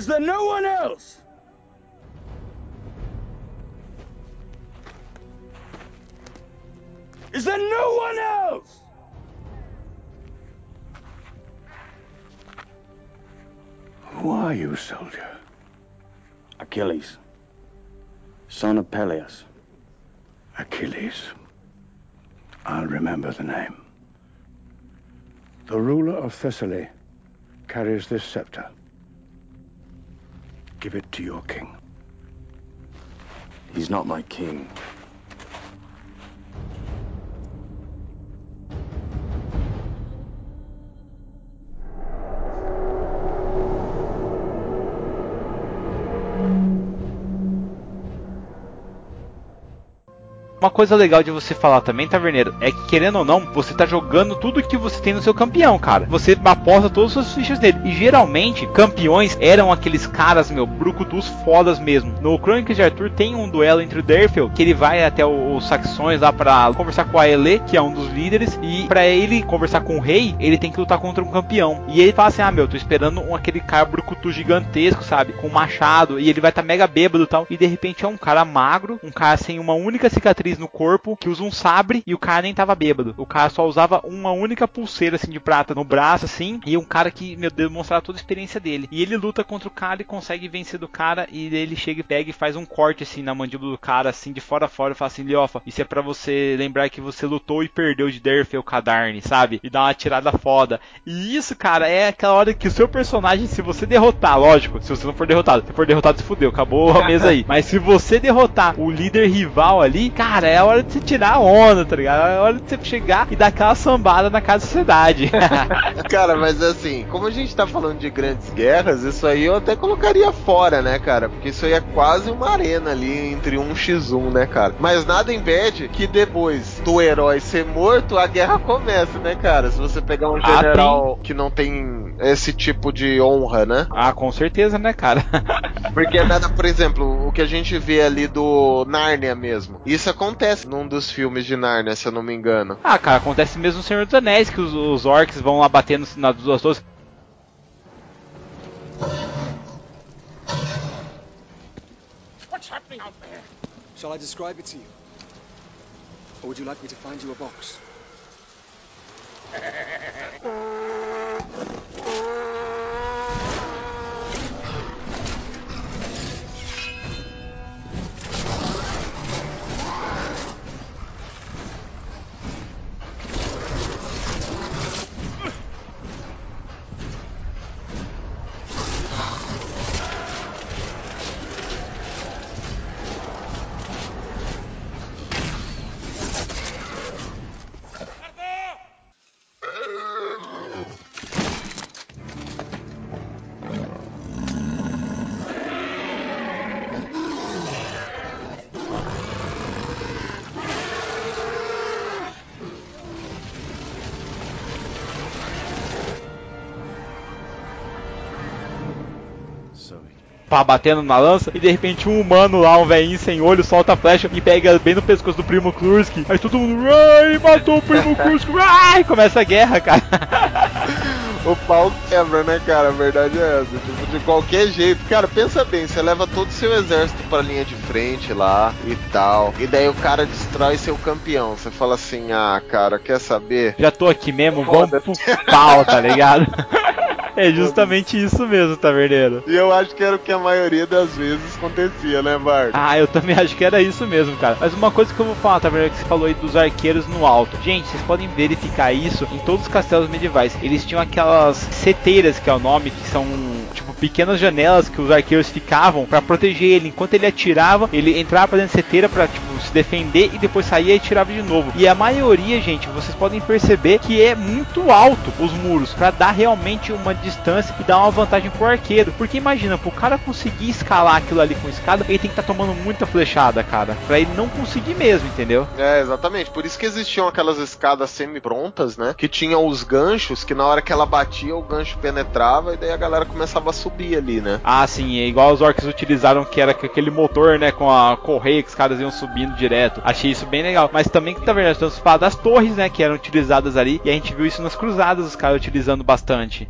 Is there no one else? Is there no one else? Who are you, soldier? Achilles, son of Peleus. Achilles. I'll remember the name. The ruler of Thessaly carries this scepter. Give it to your king. He's not my king. Uma coisa legal de você falar também, Taverneiro, é que querendo ou não, você tá jogando tudo que você tem no seu campeão, cara. Você aposta todas as suas fichas nele. E geralmente, campeões eram aqueles caras, meu, brucutus fodas mesmo. No Crônicas de Arthur tem um duelo entre o Derfel, que ele vai até os saxões lá pra conversar com a Ele, que é um dos líderes, e pra ele conversar com o rei, ele tem que lutar contra um campeão. E ele fala assim: "Ah, meu, tô esperando um, aquele cara brucutu gigantesco, sabe, com machado, e ele vai estar tá mega bêbado e tal". E de repente é um cara magro, um cara sem uma única cicatriz no corpo, que usa um sabre e o cara nem tava bêbado. O cara só usava uma única pulseira assim de prata no braço assim, e um cara que, meu Deus, mostrar toda a experiência dele. E ele luta contra o cara e consegue vencer do cara e ele chega e pega e faz um corte assim na mandíbula do cara assim de fora a fora e fala assim: "Liofa, isso é pra você lembrar que você lutou e perdeu de Derfel Kadarn, sabe? E dá uma tirada foda". E isso, cara, é aquela hora que o seu personagem, se você derrotar, lógico, se você não for derrotado, se for derrotado se fudeu, acabou a mesa aí. Mas se você derrotar o líder rival ali, cara, cara, é a hora de você tirar a onda, tá ligado? É a hora de você chegar e dar aquela sambada na casa da sociedade. Cara, mas assim, como a gente tá falando de grandes guerras, isso aí eu até colocaria fora, né, cara? Porque isso aí é quase uma arena ali entre um x1, né, cara? Mas nada impede que depois do herói ser morto, a guerra comece, né, cara? Se você pegar um Ah, general que não tem esse tipo de honra, né? ah, com certeza, né, cara? Porque nada, por exemplo, o que a gente vê ali do Nárnia mesmo. Isso acontece num dos filmes de Nárnia, se eu não me engano. Ah, cara, acontece mesmo no Senhor dos Anéis, que os, os orcs vão lá batendo nas duas torres. Shall I describe it to you? Or would you like me to find you a box? pá, batendo na lança, e de repente um humano lá, um velhinho sem olho, solta a flecha e pega bem no pescoço do primo Klursk. Aí todo mundo, ai, matou o primo Klursk, ai, começa a guerra, cara. O pau quebra, né, cara? A verdade é essa. Tipo, de qualquer jeito. Cara, pensa bem, você leva todo o seu exército pra linha de frente lá e tal. E daí o cara destrói seu campeão. Você fala assim, ah, cara, quer saber? Já tô aqui mesmo, vamos pro pau, tá ligado? É justamente isso mesmo, taverneiro. E eu acho que era o que a maioria das vezes acontecia, né, Bart? Ah, eu também acho que era isso mesmo, cara. Mas uma coisa que eu vou falar, taverneiro, que você falou aí dos arqueiros no alto. Gente, vocês podem verificar isso em todos os castelos medievais. Eles tinham aquelas seteiras, que é o nome, que são pequenas janelas que os arqueiros ficavam pra proteger ele. Enquanto ele atirava, ele entrava pra dentro da seteira pra tipo se defender e depois saía e atirava de novo. E a maioria, gente, vocês podem perceber que é muito alto os muros pra dar realmente uma distância e dar uma vantagem pro arqueiro. Porque imagina, pro cara conseguir escalar aquilo ali com escada, ele tem que estar tá tomando muita flechada, cara, pra ele não conseguir mesmo, entendeu? É, exatamente. Por isso que existiam aquelas escadas semi-prontas, né? Que tinham os ganchos, que na hora que ela batia, o gancho penetrava e daí a galera começava a subir ali, né? Ah, sim, é igual os orcs utilizaram que era aquele motor, né, com a correia que os caras iam subindo direto. Achei isso bem legal. Mas também que tá vendo, estamos falando das torres, né, que eram utilizadas ali, e a gente viu isso nas cruzadas, os caras utilizando bastante.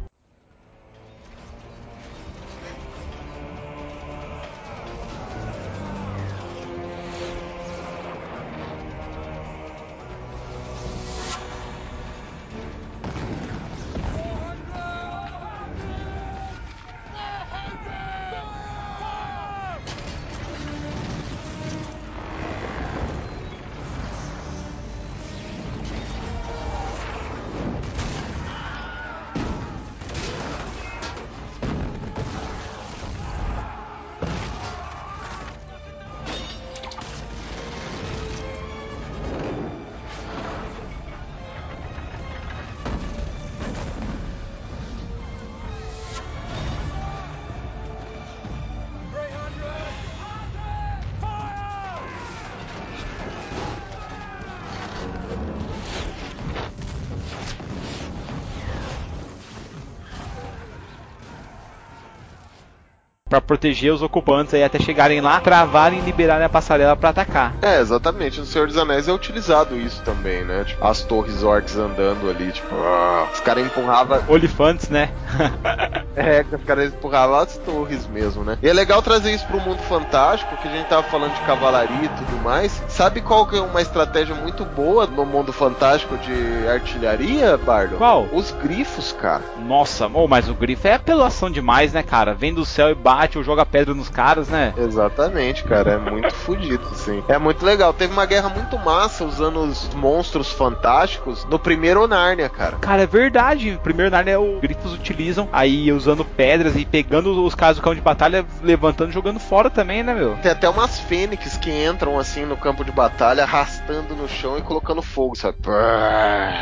Pra proteger os ocupantes aí até chegarem lá, travarem e liberarem a passarela pra atacar. É, exatamente. No Senhor dos Anéis é utilizado isso também, né? Tipo, as torres orcs andando ali, tipo, ah, os caras empurravam. Olifantes, né? É, que os caras empurravam as torres mesmo, né? E é legal trazer isso pro mundo fantástico, que a gente tava falando de cavalaria e tudo mais. Sabe qual que é uma estratégia muito boa no mundo fantástico de artilharia, Bardo? Qual? Os grifos, cara. Nossa, oh, mas o grifo é apelação demais, né, cara? Vem do céu e bate ou joga pedra nos caras, né? Exatamente, cara. É muito fodido, sim. É muito legal. Teve uma guerra muito massa usando os monstros fantásticos no primeiro Nárnia, cara. Cara, é verdade. O primeiro Narnia o Grifos utilizam aí usando pedras e pegando os caras do campo de batalha, levantando e jogando fora também, né, meu? Tem até umas fênix que entram assim no campo de batalha, arrastando no chão e colocando fogo, sabe?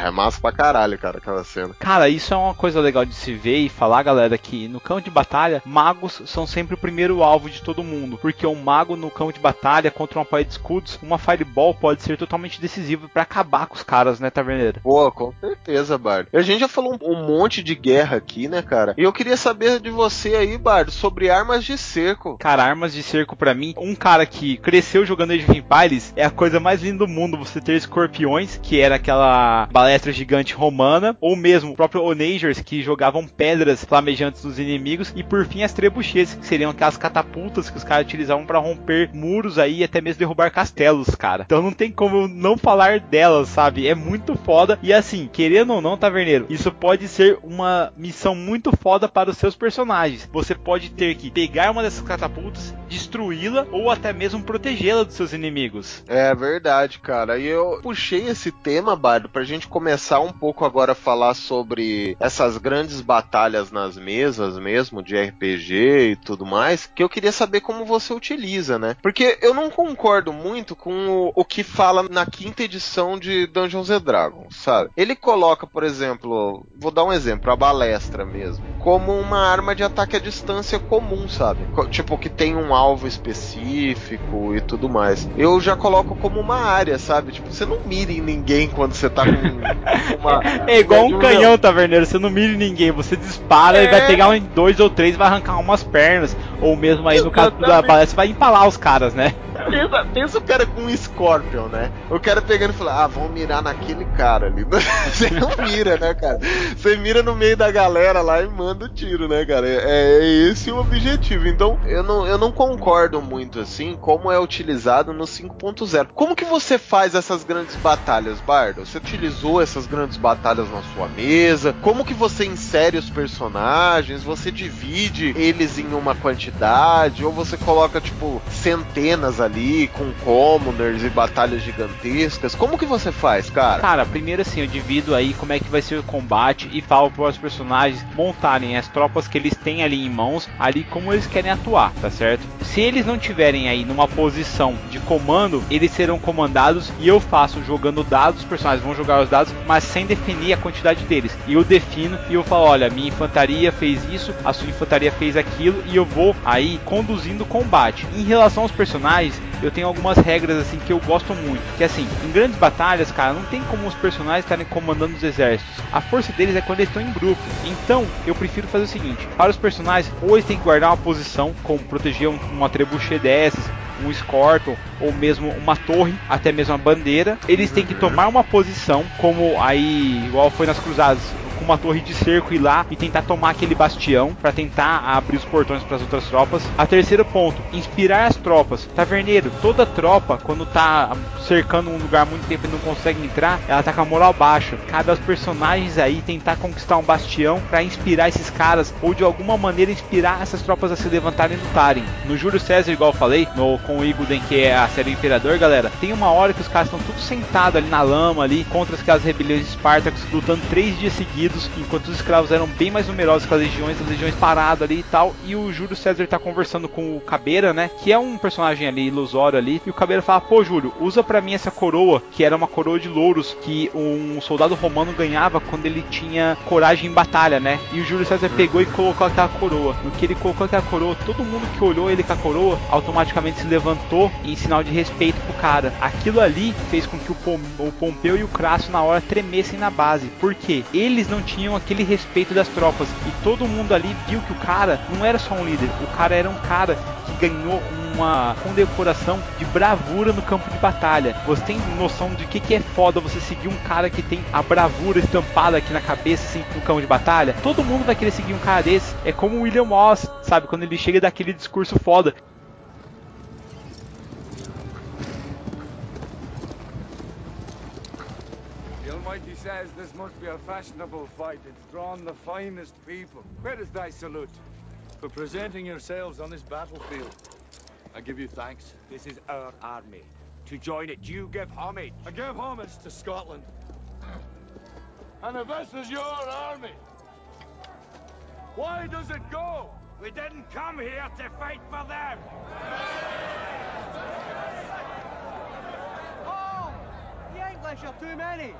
É massa pra caralho, cara, aquela cena. Cara, isso é uma coisa legal de se ver e falar, galera, que no campo de batalha, magos são sempre o primeiro alvo de todo mundo. Porque um mago no campo de batalha contra uma parede de escudos, uma fireball pode ser totalmente decisivo pra acabar com os caras, né, taverneiro? Pô, com certeza, Bardo. A gente já falou um monte de guerra aqui, né, cara? E eu queria saber de você aí, Bardo, sobre armas de cerco. Cara, armas de cerco pra mim, um cara que cresceu jogando Age of Empires é a coisa mais linda do mundo. Você ter escorpiões, que era aquela balestra gigante romana, ou mesmo o próprio Onagers, que jogavam pedras flamejantes nos inimigos, e por fim as trebuchets, que seriam aquelas catapultas que os caras utilizavam pra romper muros aí até mesmo derrubar castelos, cara. Então não tem como não falar delas, sabe? É muito foda. E assim, querendo ou não, taverneiro, isso pode ser uma missão muito foda para os seus personagens. Você pode ter que pegar uma dessas catapultas, destruí-la ou até mesmo protegê-la dos seus inimigos. É verdade, cara. E eu puxei esse tema, Bardo, pra gente começar um pouco agora a falar sobre essas grandes batalhas nas mesas mesmo, de RPG e tudo mais, que eu queria saber como você utiliza, né? Porque eu não concordo muito com o, o que fala na quinta edição de Dungeons and Dragons, sabe? Ele coloca, por exemplo, vou dar um exemplo, a balestra mesmo, como uma arma de ataque à distância comum, sabe? Tipo, que tem um alvo específico e tudo mais. Eu já coloco como uma área, sabe? Tipo, você não mira em ninguém quando você tá com uma. É igual um canhão, taverneiro. Você não mira em ninguém, você dispara e É. vai pegar um, dois ou três e vai arrancar umas pernas. Ou mesmo aí no caso da Exatamente. balestra, vai empalar os caras, né? Pensa, pensa o cara com um Scorpion, né? O cara pegando e falando, ah, vamos mirar naquele cara ali. Você não mira, né, cara? Você mira no meio da galera lá e manda o tiro, né, cara? É, é esse o objetivo. Então, eu não, eu não concordo muito, assim, como é utilizado no 5.0. Como que você faz essas grandes batalhas, Bardo? Você utilizou essas grandes batalhas na sua mesa? Como que você insere os personagens? Você divide eles em uma quantidade? Ou você coloca, tipo, centenas ali com commoners e batalhas gigantescas? Como que você faz, cara? Cara, primeiro assim, eu divido aí como é que vai ser o combate e falo para os personagens montarem as tropas que eles têm ali em mãos, ali como eles querem atuar, tá certo? Se eles não tiverem aí numa posição de comando, eles serão comandados e eu faço jogando dados, os personagens vão jogar os dados, mas sem definir a quantidade deles. E eu defino e eu falo, olha, minha infantaria fez isso, a sua infantaria fez aquilo e eu vou aí conduzindo o combate. Em relação aos personagens, eu tenho algumas regras assim que eu gosto muito. Que assim, em grandes batalhas, cara, não tem como os personagens estarem comandando os exércitos. A força deles é quando eles estão em grupo. Então, eu prefiro fazer o seguinte: para os personagens, ou eles têm que guardar uma posição, como proteger um- uma trebuchet dessas, um Scorpion ou mesmo uma torre, até mesmo uma bandeira. Eles têm que tomar uma posição, como aí, igual foi nas cruzadas, com uma torre de cerco ir lá e tentar tomar aquele bastião para tentar abrir os portões para as outras tropas. A terceiro ponto, inspirar as tropas. Taverneiro, toda tropa quando tá cercando um lugar muito tempo e não consegue entrar, ela tá com a moral baixa. Cabe aos personagens aí tentar conquistar um bastião para inspirar esses caras ou de alguma maneira inspirar essas tropas a se levantarem e lutarem. No Júlio César, igual eu falei, no com o Iguden, que é a série Imperador, galera, tem uma hora que os caras estão tudo sentados ali na lama ali contra aquelas rebeliões de Espartacos, lutando três dias seguidos, enquanto os escravos eram bem mais numerosos que as legiões, as legiões paradas ali e tal. E o Júlio César tá conversando com o Cabeira, né? Que é um personagem ali ilusório ali. E o Cabeira fala: Pô, Júlio, usa pra mim essa coroa, que era uma coroa de louros que um soldado romano ganhava quando ele tinha coragem em batalha, né? E o Júlio César pegou e colocou aquela coroa. No que ele colocou aquela coroa, todo mundo que olhou ele com a coroa automaticamente se levantou em sinal de respeito pro cara. Aquilo ali fez com que o, Pom o Pompeu e o Crasso na hora tremessem na base. Por quê? Eles não tinham aquele respeito das tropas. E todo mundo ali viu que o cara não era só um líder, o cara era um cara que ganhou uma condecoração de bravura no campo de batalha. Você tem noção de que, que é foda você seguir um cara que tem a bravura estampada aqui na cabeça, assim, no campo de batalha? Todo mundo vai querer seguir um cara desse. É como o William Moss, sabe? Quando ele chega daquele discurso foda. Says this must be a fashionable fight. It's drawn the finest people. Where is thy salute? for presenting yourselves on this battlefield. I give you thanks. This is our army. To join it, you give homage. I give homage to Scotland. And if this is your army, why does it go? We didn't come here to fight for them. Oh! The English are too many!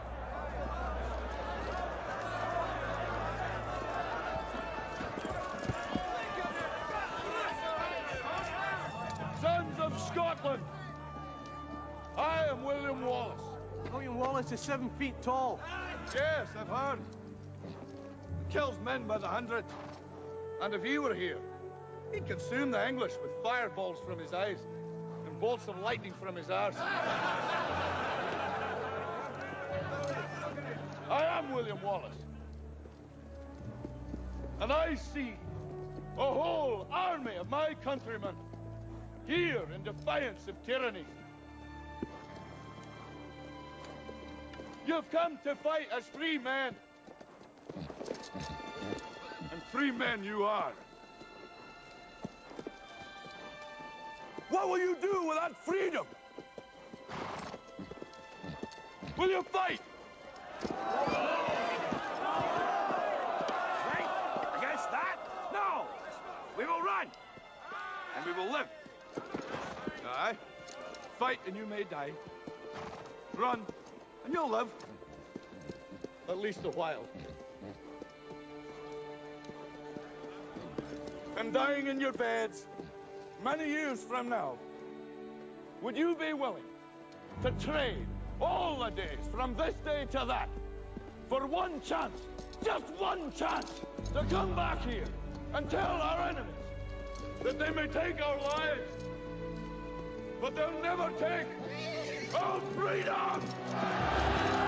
Sons of Scotland, I am William Wallace. William Wallace is seven feet tall. Yes, I've heard. He Kills men by the hundred. And if he were here, he'd consume the English with fireballs from his eyes and bolts of lightning from his arse. I am William Wallace. And I see a whole army of my countrymen here in defiance of tyranny. You've come to fight as free men. And free men you are. What will you do with that freedom? Will you fight? Against that? No! We will run! And we will live. Aye. Fight and you may die. Run and you'll live. At least a while. And dying in your beds many years from now, would you be willing to trade all the days from this day to that for one chance, just one chance, to come back here and tell our enemies that they may take our lives, but they'll never take our freedom!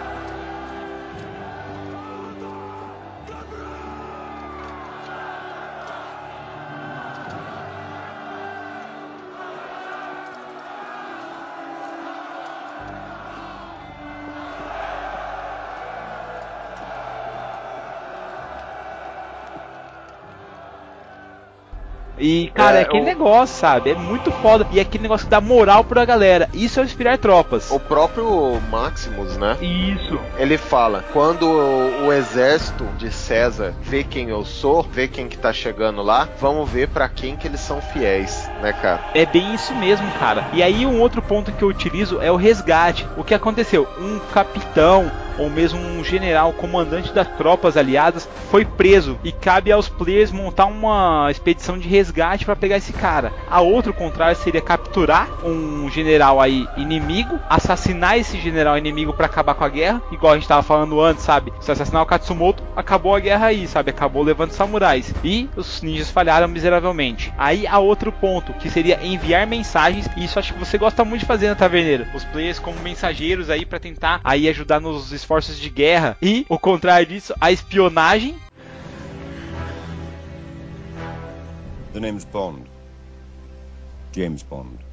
E, cara, é, É, aquele o- negócio, sabe? É muito foda. E é aquele negócio que dá moral pra galera. Isso é inspirar tropas. O próprio Maximus, né? Isso. Ele fala: quando o, o exército de César vê quem eu sou, vê quem que tá chegando lá, vamos ver pra quem que eles são fiéis, né, cara? É bem isso mesmo, cara. E aí um outro ponto que eu utilizo é o resgate. O que aconteceu? Um capitão ou mesmo um general comandante das tropas aliadas foi preso e cabe aos players montar uma expedição de resgate para pegar esse cara. A outro contrário seria capturar um general aí inimigo, assassinar esse general inimigo para acabar com a guerra, igual a gente tava falando antes, sabe? Se assassinar o Katsumoto, acabou a guerra aí, sabe? Acabou levando samurais. E os ninjas falharam miseravelmente. Aí há outro ponto, que seria enviar mensagens, e isso acho que você gosta muito de fazer na taverneira. Os players como mensageiros aí para tentar aí ajudar nos esforços de guerra. E o contrário disso, a espionagem The name's Bond. James Bond.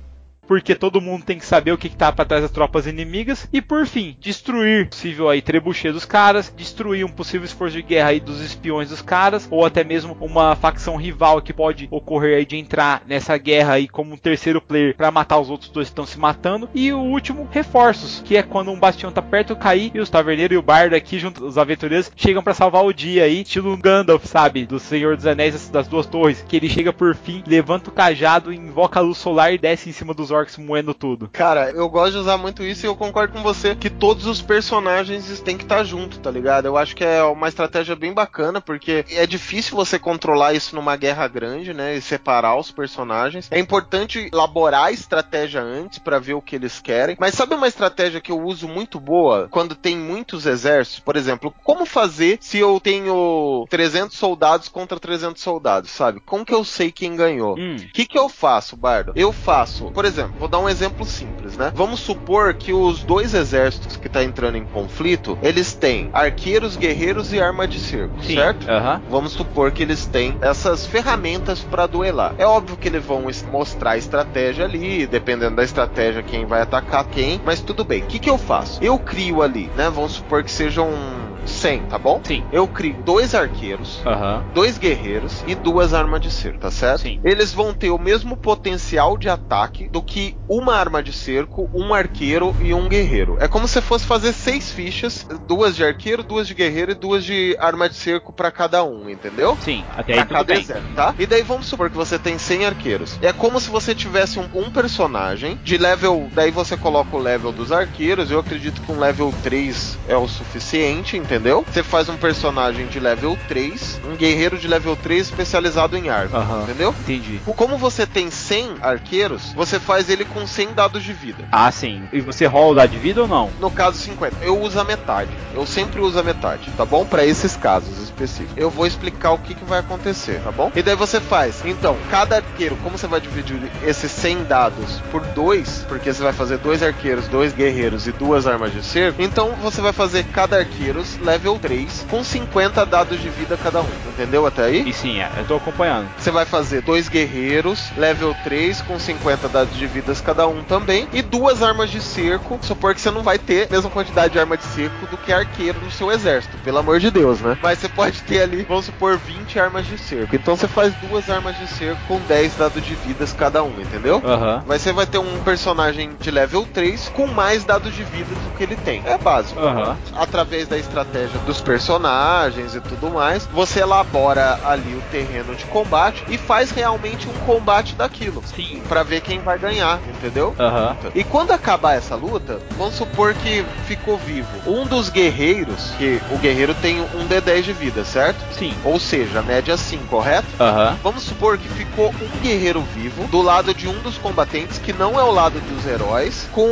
Porque todo mundo tem que saber o que, que tá para trás das tropas inimigas. E por fim destruir possível aí trebuchet dos caras, destruir um possível esforço de guerra aí dos espiões dos caras ou até mesmo uma facção rival que pode ocorrer aí de entrar nessa guerra aí como um terceiro player para matar os outros dois que estão se matando. E o último reforços que é quando um bastião tá perto de cair e os taverneiros e o bardo aqui junto os aventureiros chegam para salvar o dia aí estilo Gandalf sabe? Do Senhor dos Anéis das duas torres que ele chega por fim levanta o cajado invoca a luz solar e desce em cima dos orcs moendo tudo. Cara, eu gosto de usar muito isso e eu concordo com você que todos os personagens têm que estar junto, tá ligado? Eu acho que é uma estratégia bem bacana, porque é difícil você controlar isso numa guerra grande, né? E separar os personagens. É importante elaborar a estratégia antes pra ver o que eles querem. Mas sabe uma estratégia que eu uso muito boa quando tem muitos exércitos? Por exemplo, como fazer se eu tenho 300 soldados contra 300 soldados, sabe? Como que eu sei quem ganhou? Hum. O que, que eu faço, Bardo? Eu faço, por exemplo, vou dar um exemplo simples, né? Vamos supor que os dois exércitos que tá entrando em conflito, eles têm arqueiros, guerreiros e arma de cerco, certo? Aham. Vamos supor que eles têm essas ferramentas para duelar. É óbvio que eles vão mostrar a estratégia ali, dependendo da estratégia quem vai atacar quem, mas tudo bem. O que, que eu faço? Eu crio ali, né? Vamos supor que seja um 100, tá bom? Sim. Eu crio dois arqueiros, Aham. dois guerreiros e duas armas de cerco, tá certo? Sim. Eles vão ter o mesmo potencial de ataque do que uma arma de cerco, um arqueiro e um guerreiro. É como se fosse fazer seis fichas, duas de arqueiro, duas de guerreiro e duas de arma de cerco pra cada um, entendeu? Sim, até aí Pra tudo cada bem. exército, tá? E daí vamos supor que você tem 100 arqueiros. É como se você tivesse um, um personagem de level. Daí você coloca o level dos arqueiros. Eu acredito que um level 3 é o suficiente, entendeu? Você faz um personagem de level 3, um guerreiro de level 3 especializado em arco, entendeu? Entendi. Como você tem 100 arqueiros, você faz ele com 100 dados de vida. Ah, sim. E você rola o dado de vida ou não? No caso 50, eu uso a metade. Eu sempre uso a metade, tá bom? Pra esses casos específicos. Eu vou explicar o que, que vai acontecer, tá bom? E daí você faz. Então, cada arqueiro, como você vai dividir esses 100 dados por dois, porque você vai fazer dois arqueiros, dois guerreiros e duas armas de cerco, então você vai fazer cada arqueiro level 3 com 50 dados de vida cada um. Entendeu até aí? E sim, é, eu tô acompanhando. Você vai fazer dois guerreiros, level 3, com 50 dados de vidas cada um também, e duas armas de cerco. Supor que você não vai ter a mesma quantidade de arma de cerco do que arqueiro no seu exército, pelo amor de Deus, né? Mas você pode ter ali, vamos supor, 20 armas de cerco. Então você faz duas armas de cerco com 10 dados de vidas cada um, entendeu? Aham. Mas você vai ter um personagem de level 3 com mais dados de vida do que ele tem. É básico. Aham. Através da estratégia dos personagens e tudo mais, você elabora ali o terreno de combate e faz realmente um combate daquilo. Sim. Pra ver quem vai ganhar, entendeu? Aham. E quando acabar essa luta, vamos supor que ficou vivo um dos guerreiros, que o guerreiro tem um D10 de vida, certo? Sim. Ou seja, média 5, correto? Aham. Vamos supor que ficou um guerreiro vivo do lado de um dos combatentes, que não é o lado dos heróis, com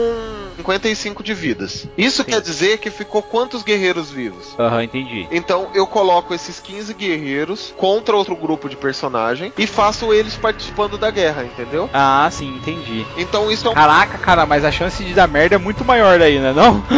55 de vidas. Isso Sim. quer dizer que ficou quantos guerreiros vivos? Aham, entendi. Então eu coloco esses 15 guerreiros contra outro grupo de personagem e faço eles participando da guerra, entendeu? Ah, sim, entendi. Então isso é um Caraca, cara, mas a chance de dar merda é muito maior daí, né não?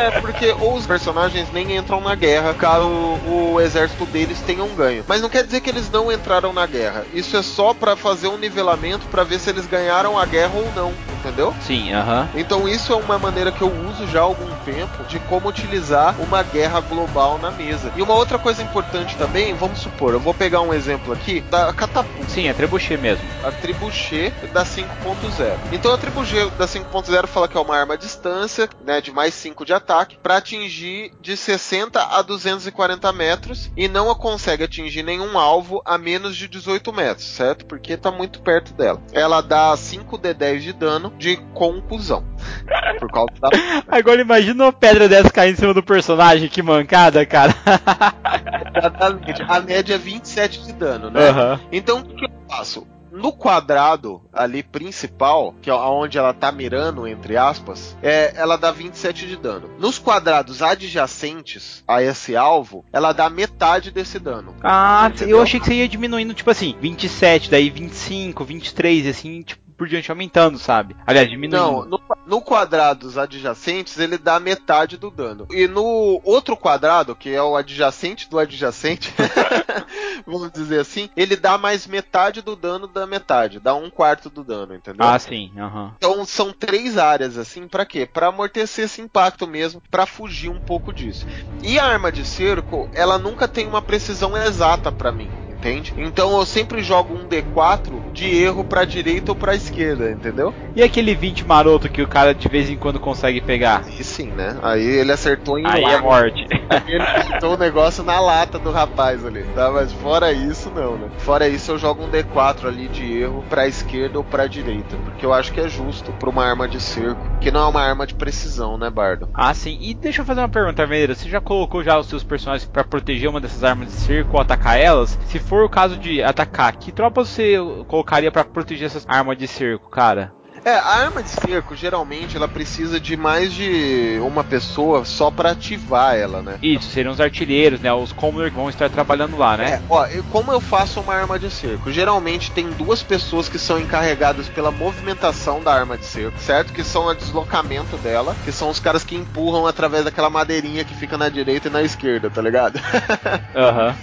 É, porque os personagens nem entram na guerra caso o, o exército deles tenha um ganho. Mas não quer dizer que eles não entraram na guerra. Isso é só pra fazer um nivelamento pra ver se eles ganharam a guerra ou não, entendeu? Sim, aham. Então isso é uma maneira que eu uso já há algum tempo de como utilizar uma guerra global na mesa. E uma outra coisa importante também, vamos supor, eu vou pegar um exemplo aqui da catapulta. Sim, é trebuchet mesmo. A Trebuchet da 5.0. Então a Trebuchet da 5.0 fala que é uma arma à distância, né, de mais 5 de ataque, para atingir de 60 a 240 metros e não a consegue atingir nenhum alvo a menos de 18 metros, certo? Porque tá muito perto dela. Ela dá 5 de 10 de dano de conclusão. Por causa da Agora imagina uma pedra dessa caindo em cima do personagem, que mancada, cara. Exatamente. A média é 27 de dano, né? Aham. Então o que que eu faço? No quadrado ali principal, que é onde ela tá mirando, entre aspas, é, ela dá 27 de dano. Nos quadrados adjacentes a esse alvo, ela dá metade desse dano. Ah, Entendeu? eu achei que você ia diminuindo, tipo assim, 27, daí 25, 23, assim, tipo, por diante aumentando, sabe? Aliás, diminuindo. Não, no, no quadrados adjacentes ele dá metade do dano. E no outro quadrado, que é o adjacente do adjacente, vamos dizer assim, ele dá mais metade do dano da metade, dá um quarto do dano, entendeu? Ah, sim, aham. Então são três áreas assim, pra quê? Pra amortecer esse impacto mesmo, pra fugir um pouco disso. E a arma de cerco, ela nunca tem uma precisão exata pra mim. Entende? Então eu sempre jogo um D4 de erro pra direita ou pra esquerda, entendeu? E aquele 20 maroto que o cara de vez em quando consegue pegar? E sim, né? Aí ele acertou em Aí é morte. Aí ele acertou o negócio na lata do rapaz ali, tá? Mas fora isso, não, né? Fora isso, eu jogo um D4 ali de erro pra esquerda ou pra direita. Porque eu acho que é justo pra uma arma de cerco, que não é uma arma de precisão, né, Bardo? Ah, sim. E deixa eu fazer uma pergunta, Armeira. Você já colocou já os seus personagens pra proteger uma dessas armas de cerco ou atacar elas? Se for o caso de atacar, que tropa você colocaria pra proteger essas armas de cerco, cara? É, a arma de cerco, geralmente, ela precisa de mais de uma pessoa só pra ativar ela, né? Isso, seriam os artilheiros, né? Os Commoner que vão estar trabalhando lá, né? É, ó, como eu faço uma arma de cerco? Geralmente tem duas pessoas que são encarregadas pela movimentação da arma de cerco, certo? Que são o deslocamento dela, que são os caras que empurram através daquela madeirinha que fica na direita e na esquerda, tá ligado? Aham.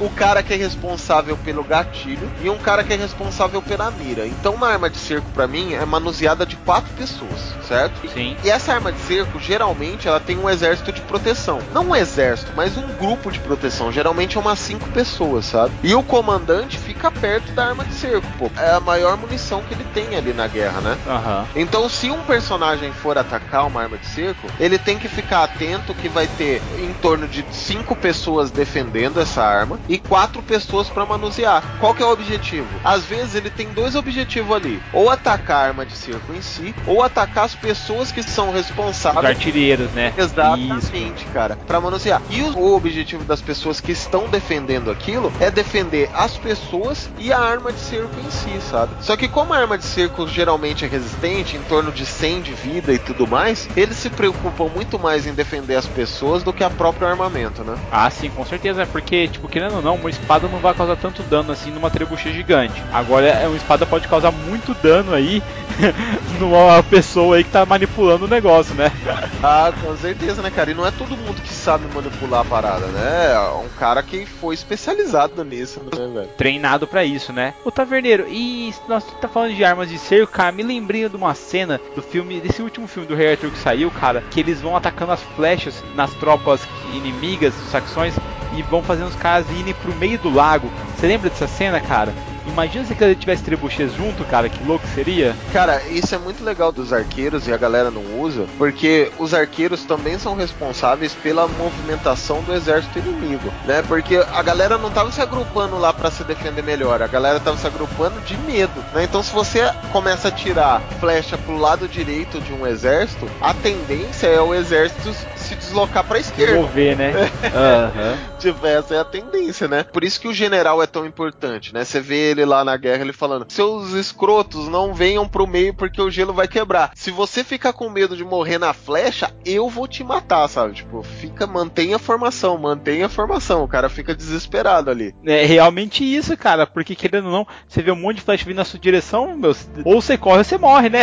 o cara que é responsável pelo gatilho e um cara que é responsável pela mira. Então uma arma de cerco para mim é manuseada de quatro pessoas, certo? Sim. E essa arma de cerco, geralmente, ela tem um exército de proteção. Não um exército, mas um grupo de proteção. Geralmente é umas cinco pessoas, sabe? E o comandante fica perto da arma de cerco, pô. É a maior munição que ele tem ali na guerra, né? Aham. Então, se um personagem for atacar uma arma de cerco, ele tem que ficar atento que vai ter em torno de cinco pessoas defendendo essa arma e quatro pessoas para manusear. Qual que é o objetivo? Às vezes ele tem dois objetivos ali: ou atacar a arma de cerco em si, ou atacar as pessoas que são Os responsáveis artilheiros, né? Isso. Exatamente, cara, para manusear. E o, objetivo das pessoas que estão defendendo aquilo é defender as pessoas e a arma de cerco em si, sabe? Só que como a arma de cerco geralmente é resistente, em torno de 100 de vida e tudo mais, eles se preocupam muito mais em defender as pessoas do que a próprio armamento, né? Ah, sim, com certeza. Porque, tipo, querendo ou não, uma espada não vai causar tanto dano assim numa trebuchet gigante. Agora, é, uma espada pode causar muito dano aí numa pessoa aí que tá manipulando o negócio, né? Ah, com certeza, né, cara? E não é todo mundo que sabe manipular a parada, né? É um cara que foi especializado nisso, né, velho? Treinado pra isso, né? Ô Taverneiro, e nós tá falando de armas de cerco, cara, me lembrei de uma cena do filme, desse último filme do Rei Arthur que saiu, cara, que eles vão atacando as flechas nas tropas inimigas dos saxões e vão fazendo os caras irem pro meio do lago. Você lembra dessa cena, cara? Imagina se ele tivesse trebuchês junto, cara, que louco seria. Cara, isso é muito legal dos arqueiros e a galera não usa, porque os arqueiros também são responsáveis pela movimentação do exército inimigo, né? Porque a galera não tava se agrupando lá para se defender melhor, a galera tava se agrupando de medo, né? Então se você começa a tirar flecha pro lado direito de um exército, a tendência é o exército se deslocar para esquerda. Mover, né? Aham. Tipo, essa é a tendência, né? Por isso que o general é tão importante, né? Você vê ele lá na guerra, ele falando: seus escrotos não venham pro meio porque o gelo vai quebrar. Se você ficar com medo de morrer na flecha, eu vou te matar, sabe? Tipo, fica, mantenha a formação, mantenha a formação. O cara fica desesperado ali. É realmente isso, cara, porque querendo ou não, você vê um monte de flecha vindo na sua direção, meu, ou você corre ou você morre, né?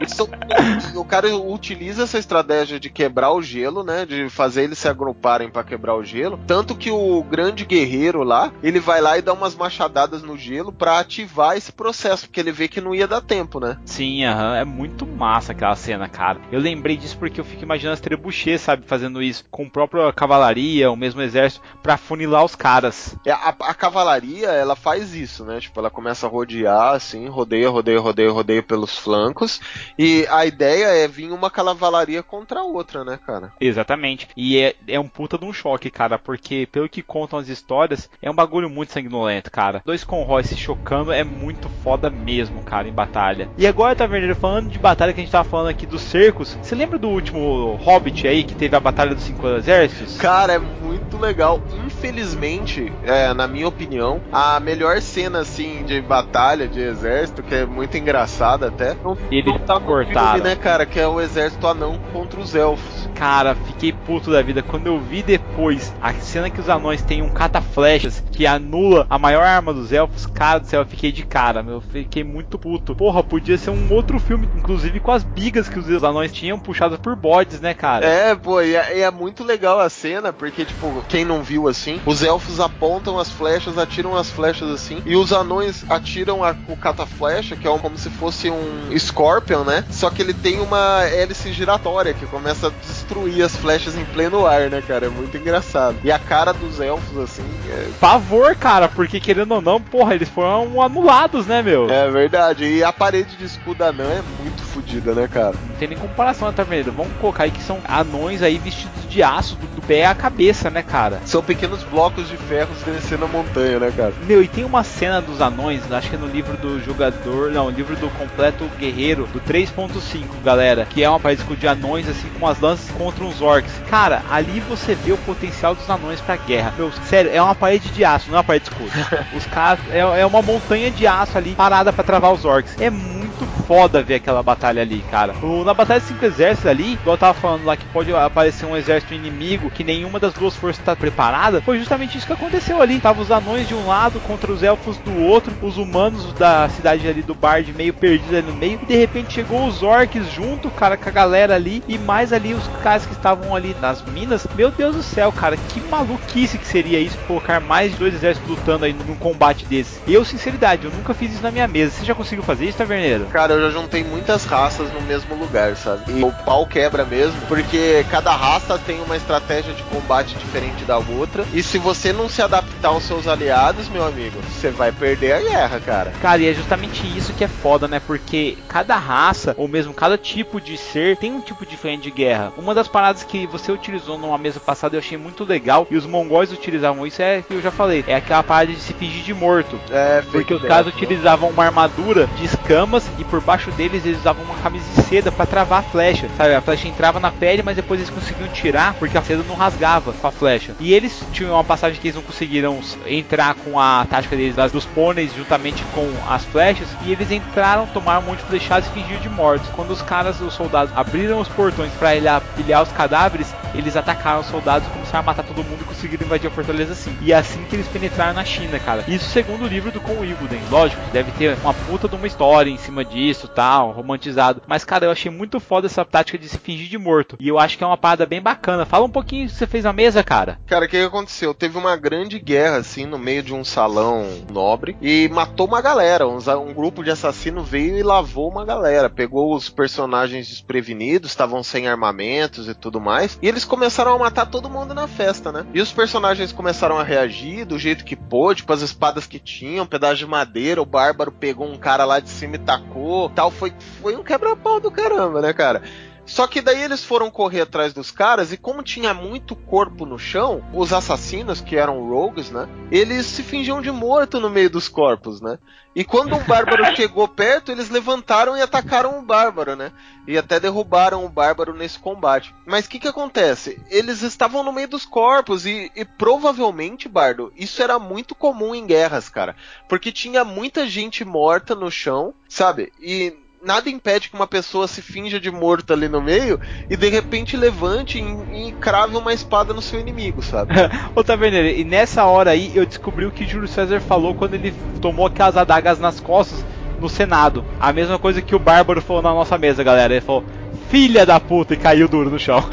Isso, o cara utiliza essa estratégia de quebrar o gelo, né? De fazer eles se agruparem para quebrar o gelo. Tanto que o grande guerreiro lá, ele vai lá e dá umas machadadas no gelo para ativar esse processo, porque ele vê que não ia dar tempo, né? Sim, aham, é muito massa aquela cena, cara. Eu lembrei disso porque eu fico imaginando as trebuchês, sabe, fazendo isso com a própria cavalaria, o mesmo exército, pra funilar os caras. É, a, a cavalaria, ela faz isso, né? Tipo, ela começa a rodear, assim, rodeia, rodeia, rodeia, rodeia pelos flancos. E a ideia é vir uma cavalaria contra a outra, né, cara? Exatamente. E é, é um puta de um choque, cara, porque pelo que contam as histórias, é um bagulho muito sanguinolento, cara. Dois conróis se chocando é muito foda mesmo, cara, em batalha. E agora, Taverneiro, falando de batalha que a gente tava falando aqui dos cercos, você lembra do último Hobbit aí, que teve a Batalha dos Cinco Exércitos? Cara, é muito legal. Infelizmente, é, na minha opinião, a melhor cena, assim, de batalha de exército, que é muito engraçada até, não, Ele não tá filme, né, cara? Que é o exército anão contra os elfos. Cara, fiquei puto da vida quando eu vi depois a cena que os anões têm um cata-flechas que anula a maior arma dos elfos. Cara do céu, eu fiquei de cara, meu. Fiquei muito puto. Porra, podia ser um outro filme, inclusive com as bigas que os anões tinham puxadas por bodes, né, cara? É, pô, e é, é muito legal a cena, porque, tipo, quem não viu assim, os elfos apontam as flechas, atiram as flechas assim, e os anões atiram a- o cataflecha, que é um- como se fosse um Scorpion, né? Só que ele tem uma hélice giratória que começa a destruir as flechas em pleno ar, né, cara? É muito engraçado. E a cara dos elfos, assim, é, Pavor, cara, porque querendo ou não, porra, eles foram anulados, né, meu? é verdade. E a parede de escudo anã é muito fodida, né, cara? Não tem nem comparação, tá vendo? Vamos colocar aí que são anões aí vestidos de aço do, do pé à cabeça, né, cara? São pequenos blocos de ferros descendo a montanha, né, cara? Meu, e tem uma cena dos anões, acho que é no livro do jogador, não, livro do completo guerreiro, do 3.5, galera, que é uma parede de anões, assim, com as lanças contra uns orcs. Cara, ali você vê o potencial dos anões pra guerra. Meu, sério, é uma parede de aço, não é uma parede de escudo. Os caras, é, é uma montanha de aço ali, parada pra travar os orcs. É muito foda ver aquela batalha ali, cara. O, na batalha de cinco exércitos ali, igual eu tava falando lá que pode aparecer um exército inimigo que nenhuma das duas forças tá preparada, foi justamente isso que aconteceu ali. Tava os anões de um lado contra os elfos do outro, os humanos da cidade ali do Bard meio perdidos ali no meio, e de repente chegou os orcs junto, cara, com a galera ali, e mais ali os caras que estavam ali nas minas. Meu Deus do céu, cara, que maluquice que seria isso, colocar mais de dois exércitos lutando aí num combate desse. Eu, sinceridade, eu nunca fiz isso na minha mesa. Você já conseguiu fazer isso, Taverneiro? Cara, eu já juntei muitas raças no mesmo lugar, sabe? E o pau quebra mesmo, porque cada raça tem uma estratégia de combate diferente da outra. E se você não se adaptar aos seus aliados, meu amigo, você vai perder a guerra, cara. Cara, e é justamente isso que é foda, né? Porque cada raça, ou mesmo cada tipo de ser, tem um tipo diferente de guerra. Uma das paradas que você utilizou numa mesa passada eu achei muito legal, e os mongóis utilizavam isso, é que eu já falei, é aquela parada de se fingir de morto. É, Porque os caras utilizavam uma armadura de escamas e por baixo deles eles usavam uma camisa de seda para travar a flecha. Sabe, a flecha entrava na pele, mas depois eles conseguiam tirar porque a seda não rasgava com a flecha. E eles tinham uma passagem que eles não conseguiram entrar com a tática deles das, dos pôneis juntamente com as flechas e eles entraram, tomaram um monte de flechadas e fingiram de mortos. Quando os caras, os soldados, abriram os portões para pilhar os cadáveres, eles atacaram os soldados, começaram a matar todo mundo e conseguiram invadir a fortaleza assim. E é assim que eles penetraram na China, cara. Isso segundo o livro do Con Ilguden. Lógico, deve ter uma puta de uma história em cima disso, tal, romantizado. Mas, cara, eu achei muito foda essa tática de se fingir de morto. E eu acho que é uma parada bem bacana. Fala um pouquinho que você fez na mesa, cara. Cara, o que, que aconteceu? Teve uma grande guerra, assim, no meio de um salão nobre e matou uma galera. Um, um grupo de assassino veio e lavou uma galera. Pegou os personagens desprevenidos, estavam sem armamentos e tudo mais. E eles começaram a matar todo mundo na festa, né? E os personagens começaram a reagir do jeito que pôde, com as espadas que tinham, um pedaço de madeira. O bárbaro pegou um cara lá de cima e tacou. Tal, foi, foi um quebra-pau do caramba, né, cara? Só que daí eles foram correr atrás dos caras e como tinha muito corpo no chão, os assassinos, que eram rogues, né? Eles se fingiam de morto no meio dos corpos, né? E quando o bárbaro chegou perto, eles levantaram e atacaram o bárbaro, né? E até derrubaram o bárbaro nesse combate. Mas o que que acontece? Eles estavam no meio dos corpos e, e provavelmente, Bardo, isso era muito comum em guerras, cara. Porque tinha muita gente morta no chão, sabe? E nada impede que uma pessoa se finja de morto ali no meio e de repente levante e, e crave uma espada no seu inimigo, sabe? Ô Taverneiro, e nessa hora aí eu descobri o que Júlio César falou quando ele tomou aquelas adagas nas costas no Senado. A mesma coisa que o Bárbaro falou na nossa mesa, galera. Ele falou, filha da puta, e caiu duro no chão.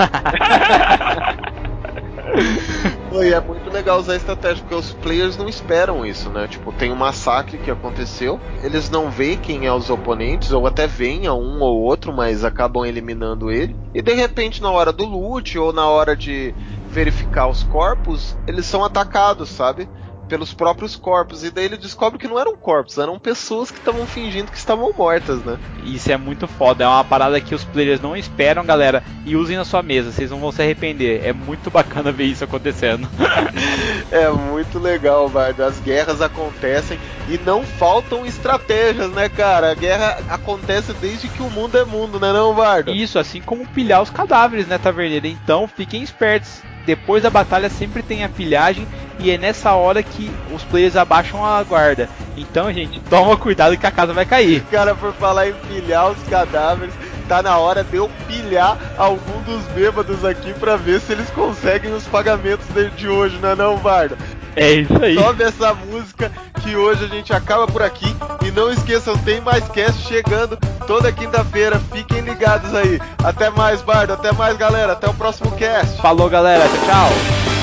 E é muito legal usar a estratégia, porque os players não esperam isso, né? Tipo, tem um massacre que aconteceu, eles não veem quem é os oponentes, ou até veem a um ou outro, mas acabam eliminando ele. E de repente, na hora do loot, ou na hora de verificar os corpos, eles são atacados, sabe? Pelos próprios corpos. E daí ele descobre que não eram corpos, eram pessoas que estavam fingindo que estavam mortas, né? Isso é muito foda, é uma parada que os players não esperam, galera. E usem na sua mesa, vocês não vão se arrepender. É muito bacana ver isso acontecendo. é muito legal, Bardo. As guerras acontecem e não faltam estratégias, né, cara? A guerra acontece desde que o mundo é mundo, né, não, Bardo? Isso, assim como pilhar os cadáveres, né, Taverneiro? Então fiquem espertos depois da batalha sempre tem a pilhagem e é nessa hora que os players abaixam a guarda. Então, gente, toma cuidado que a casa vai cair. Cara, por falar em pilhar os cadáveres, tá na hora de eu pilhar algum dos bêbados aqui para ver se eles conseguem os pagamentos de hoje, não é não, Bardo? É isso aí. Sobe essa música que hoje a gente acaba por aqui. E não esqueçam, tem mais cast chegando toda quinta-feira. Fiquem ligados aí. Até mais, Bardo. Até mais, galera. Até o próximo cast. Falou, galera. Tchau, tchau.